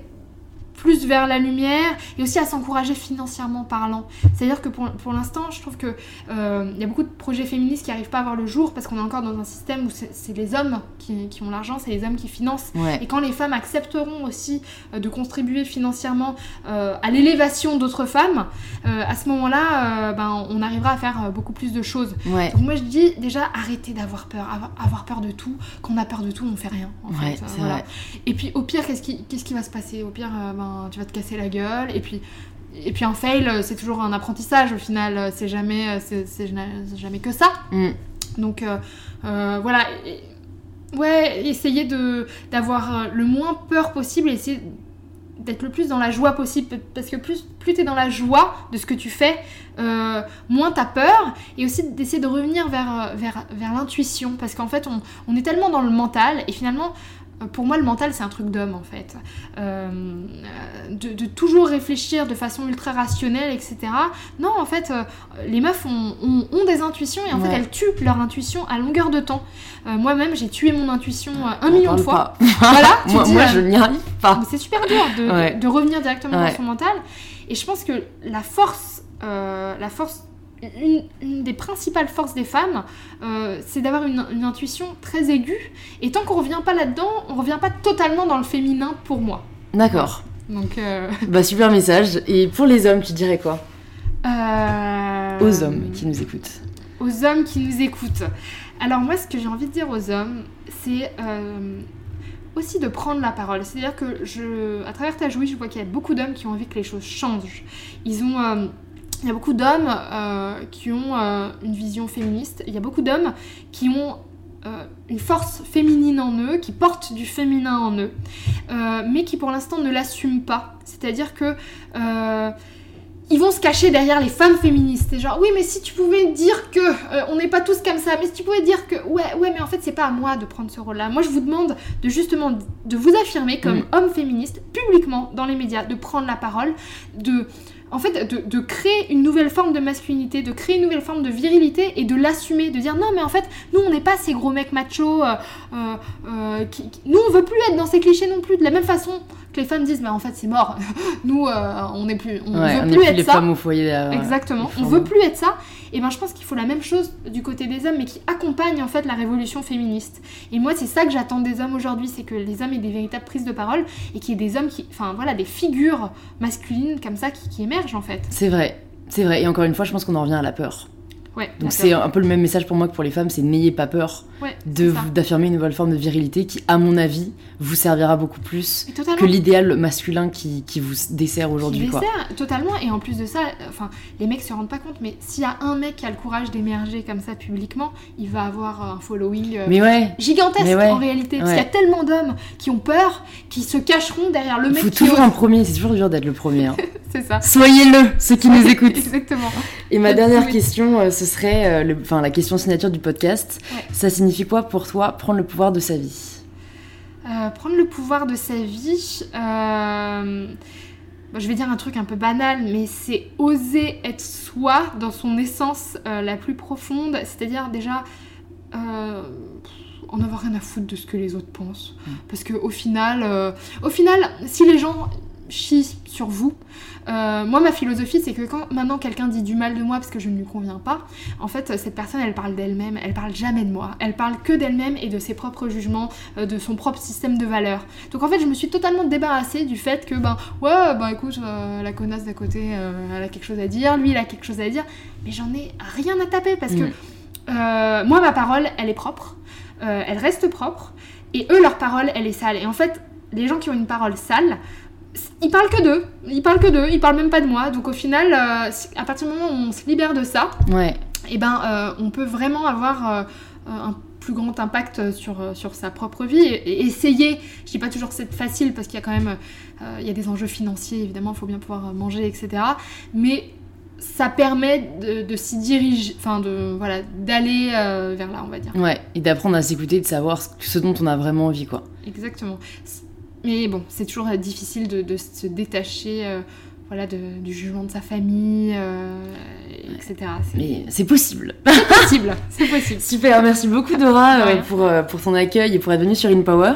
plus vers la lumière et aussi à s'encourager financièrement parlant. C'est-à-dire que pour, pour l'instant, je trouve que euh, y a beaucoup de projets féministes qui n'arrivent pas à voir le jour parce qu'on est encore dans un système où c'est les hommes qui, qui ont l'argent, c'est les hommes qui financent. Ouais. Et quand les femmes accepteront aussi euh, de contribuer financièrement euh, à l'élévation d'autres femmes, euh, à ce moment-là, ben, on arrivera à faire beaucoup plus de choses. Ouais. Donc moi je dis déjà arrêtez d'avoir peur, avoir, peur de tout. Quand on a peur de tout, on fait rien. En Ouais, fait, voilà. vrai. Et puis au pire, qu'est-ce qui, qu'est-ce qui va se passer? Au pire, euh, tu vas te casser la gueule. Et puis, et puis un fail, euh, c'est toujours un apprentissage au final. euh, C'est jamais, euh, c'est, c'est gena- c'est jamais que ça. Mm. Donc euh, voilà. Ouais, essayer de, d'avoir le moins peur possible et essayer d'être le plus dans la joie possible. Parce que plus, plus tu es dans la joie de ce que tu fais, euh, moins t'as peur. Et aussi d'essayer de revenir vers, vers, vers l'intuition. Parce qu'en fait, on, on est tellement dans le mental. Et finalement, pour moi, le mental, c'est un truc d'homme, en fait. Euh, euh, de, de toujours réfléchir de façon ultra rationnelle, etc. Non, en fait, euh, les meufs ont, ont- ont des intuitions et en Ouais. fait, elles tuent leur intuition à longueur de temps. Euh, Moi-même, j'ai tué mon intuition un On million de fois. Voilà, tu moi, dis, moi, je n'y arrive pas. c'est super dur de, Ouais. de, de revenir directement Ouais. dans son mental. Et je pense que la force, la force, une, une des principales forces des femmes, euh, c'est d'avoir une, une intuition très aiguë. Et tant qu'on revient pas là-dedans, on revient pas totalement dans le féminin pour moi. D'accord. Donc, euh, Bah, super message. Et pour les hommes, tu dirais quoi? Euh, Aux hommes qui nous écoutent. aux hommes qui nous écoutent. Alors moi, ce que j'ai envie de dire aux hommes, c'est aussi de prendre la parole. C'est-à-dire que je, à travers ta jouie, je vois qu'il y a beaucoup d'hommes qui ont envie que les choses changent. Ils ont, il y a beaucoup d'hommes euh, qui ont euh, une vision féministe. Il y a beaucoup d'hommes qui ont euh, une force féminine en eux, qui portent du féminin en eux, mais qui pour l'instant ne l'assument pas. C'est-à-dire que ils vont se cacher derrière les femmes féministes. C'est genre, oui, mais si tu pouvais dire que euh, on n'est pas tous comme ça, mais si tu pouvais dire que, ouais, ouais, mais en fait, c'est pas à moi de prendre ce rôle-là. Moi, je vous demande de justement de vous affirmer comme Mm. homme féministe, publiquement, dans les médias, de prendre la parole, de en fait, de, de créer une nouvelle forme de masculinité, de créer une nouvelle forme de virilité et de l'assumer, de dire non, mais en fait, nous, on n'est pas ces gros mecs machos. euh, euh, euh, qui- qui- Nous, on veut plus être dans ces clichés non plus. De la même façon que les femmes disent, mais en fait, c'est mort. nous, euh, on n'est plus, on Ouais, veut on plus être les ça. femmes au foyer. Exactement. On veut plus être ça. Et ben, je pense qu'il faut la même chose du côté des hommes, mais qui accompagne en fait la révolution féministe. Et moi, c'est ça que j'attends des hommes aujourd'hui, c'est que les hommes aient des véritables prises de parole et qu'il y ait des hommes qui, enfin voilà, des figures masculines comme ça qui émergent en fait. C'est vrai, c'est vrai. Et encore une fois, je pense qu'on en revient à la peur. Ouais. Donc c'est un peu le même message pour moi que pour les femmes, c'est n'ayez pas peur Ouais, d'affirmer une nouvelle forme de virilité qui, à mon avis, vous servira beaucoup plus que l'idéal masculin qui, qui vous dessert aujourd'hui. Dessert, totalement. Et en plus de ça, enfin, les mecs se rendent pas compte, mais s'il y a un mec qui a le courage d'émerger comme ça publiquement, il va avoir un following euh, Mais ouais, gigantesque Mais en réalité. Parce qu'il y a tellement d'hommes qui ont peur, qui se cacheront derrière le il mec faut qui toujours ose. un premier, c'est toujours dur d'être le premier. hein. C'est ça. Soyez-le, ceux qui nous écoutent. Exactement. Et ma dernière question, euh, ce serait euh, le- enfin, la question signature du podcast. Ouais. Ça signifie quoi pour toi prendre le pouvoir de sa vie? Euh, prendre le pouvoir de sa vie, euh, bon, je vais dire un truc un peu banal, mais c'est oser être soi dans son essence euh, la plus profonde, c'est-à-dire déjà en avoir rien à foutre de ce que les autres pensent, Mm. parce que au final, euh, au final, si les gens chient sur vous. euh, moi, ma philosophie, c'est que quand maintenant quelqu'un dit du mal de moi parce que je ne lui conviens pas, en fait, cette personne, elle parle d'elle-même, elle parle jamais de moi. Elle parle que d'elle-même et de ses propres jugements, euh, de son propre système de valeurs. Donc en fait, je me suis totalement débarrassée du fait que, ben, ouais, ben écoute, euh, la connasse d'à côté, elle a quelque chose à dire, lui, il a quelque chose à dire, mais j'en ai rien à taper parce que moi, ma parole, elle est propre, elle reste propre, et eux, leur parole, elle est sale. Et en fait, les gens qui ont une parole sale, ils parlent que d'eux, ils parlent que d'eux, ils parlent même pas de moi. Donc au final, euh, à partir du moment où on se libère de ça, Ouais, eh ben, euh, on peut vraiment avoir euh, un plus grand impact sur, sur sa propre vie et, et essayer. Je dis pas toujours que c'est facile parce qu'il y a quand même euh, il y a des enjeux financiers, évidemment, il faut bien pouvoir manger, etc. Mais ça permet de, de s'y diriger, enfin de voilà, d'aller euh, vers là, on va dire. ouais. Et d'apprendre à s'écouter, de savoir ce, ce dont on a vraiment envie, quoi. Exactement. Mais bon, c'est toujours euh, difficile de, de se détacher euh, voilà, de- du jugement de sa famille, euh, etc. Mais c'est possible. possible, c'est possible. Super, merci beaucoup Dora pour, pour ton accueil et pour être venue sur InPower.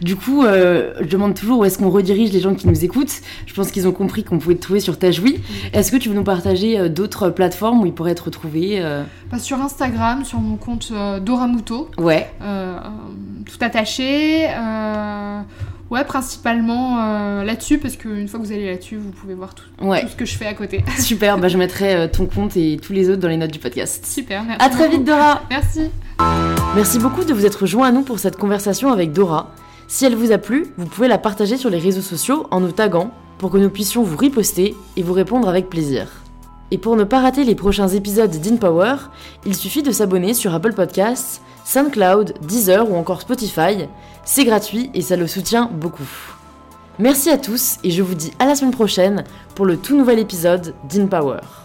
Du coup, euh, je demande toujours où est-ce qu'on redirige les gens qui nous écoutent. Je pense qu'ils ont compris qu'on pouvait te trouver sur Tajoui. Est-ce que tu veux nous partager d'autres plateformes où ils pourraient être retrouvés euh, Bah, sur Instagram, sur mon compte euh, Doramuto, Ouais, tout attaché. Ouais, principalement euh, là-dessus, parce qu'une fois que vous allez là-dessus, vous pouvez voir tout, ouais. tout ce que je fais à côté. Super, bah, je mettrai euh, ton compte et tous les autres dans les notes du podcast. Super, merci. À très beaucoup. vite Dora Merci. Merci beaucoup de vous être joint à nous pour cette conversation avec Dora. Si elle vous a plu, vous pouvez la partager sur les réseaux sociaux en nous taguant pour que nous puissions vous riposter et vous répondre avec plaisir. Et pour ne pas rater les prochains épisodes d'InPower, il suffit de s'abonner sur Apple Podcasts, SoundCloud, Deezer ou encore Spotify. C'est gratuit et ça le soutient beaucoup. Merci à tous et je vous dis à la semaine prochaine pour le tout nouvel épisode d'InPower.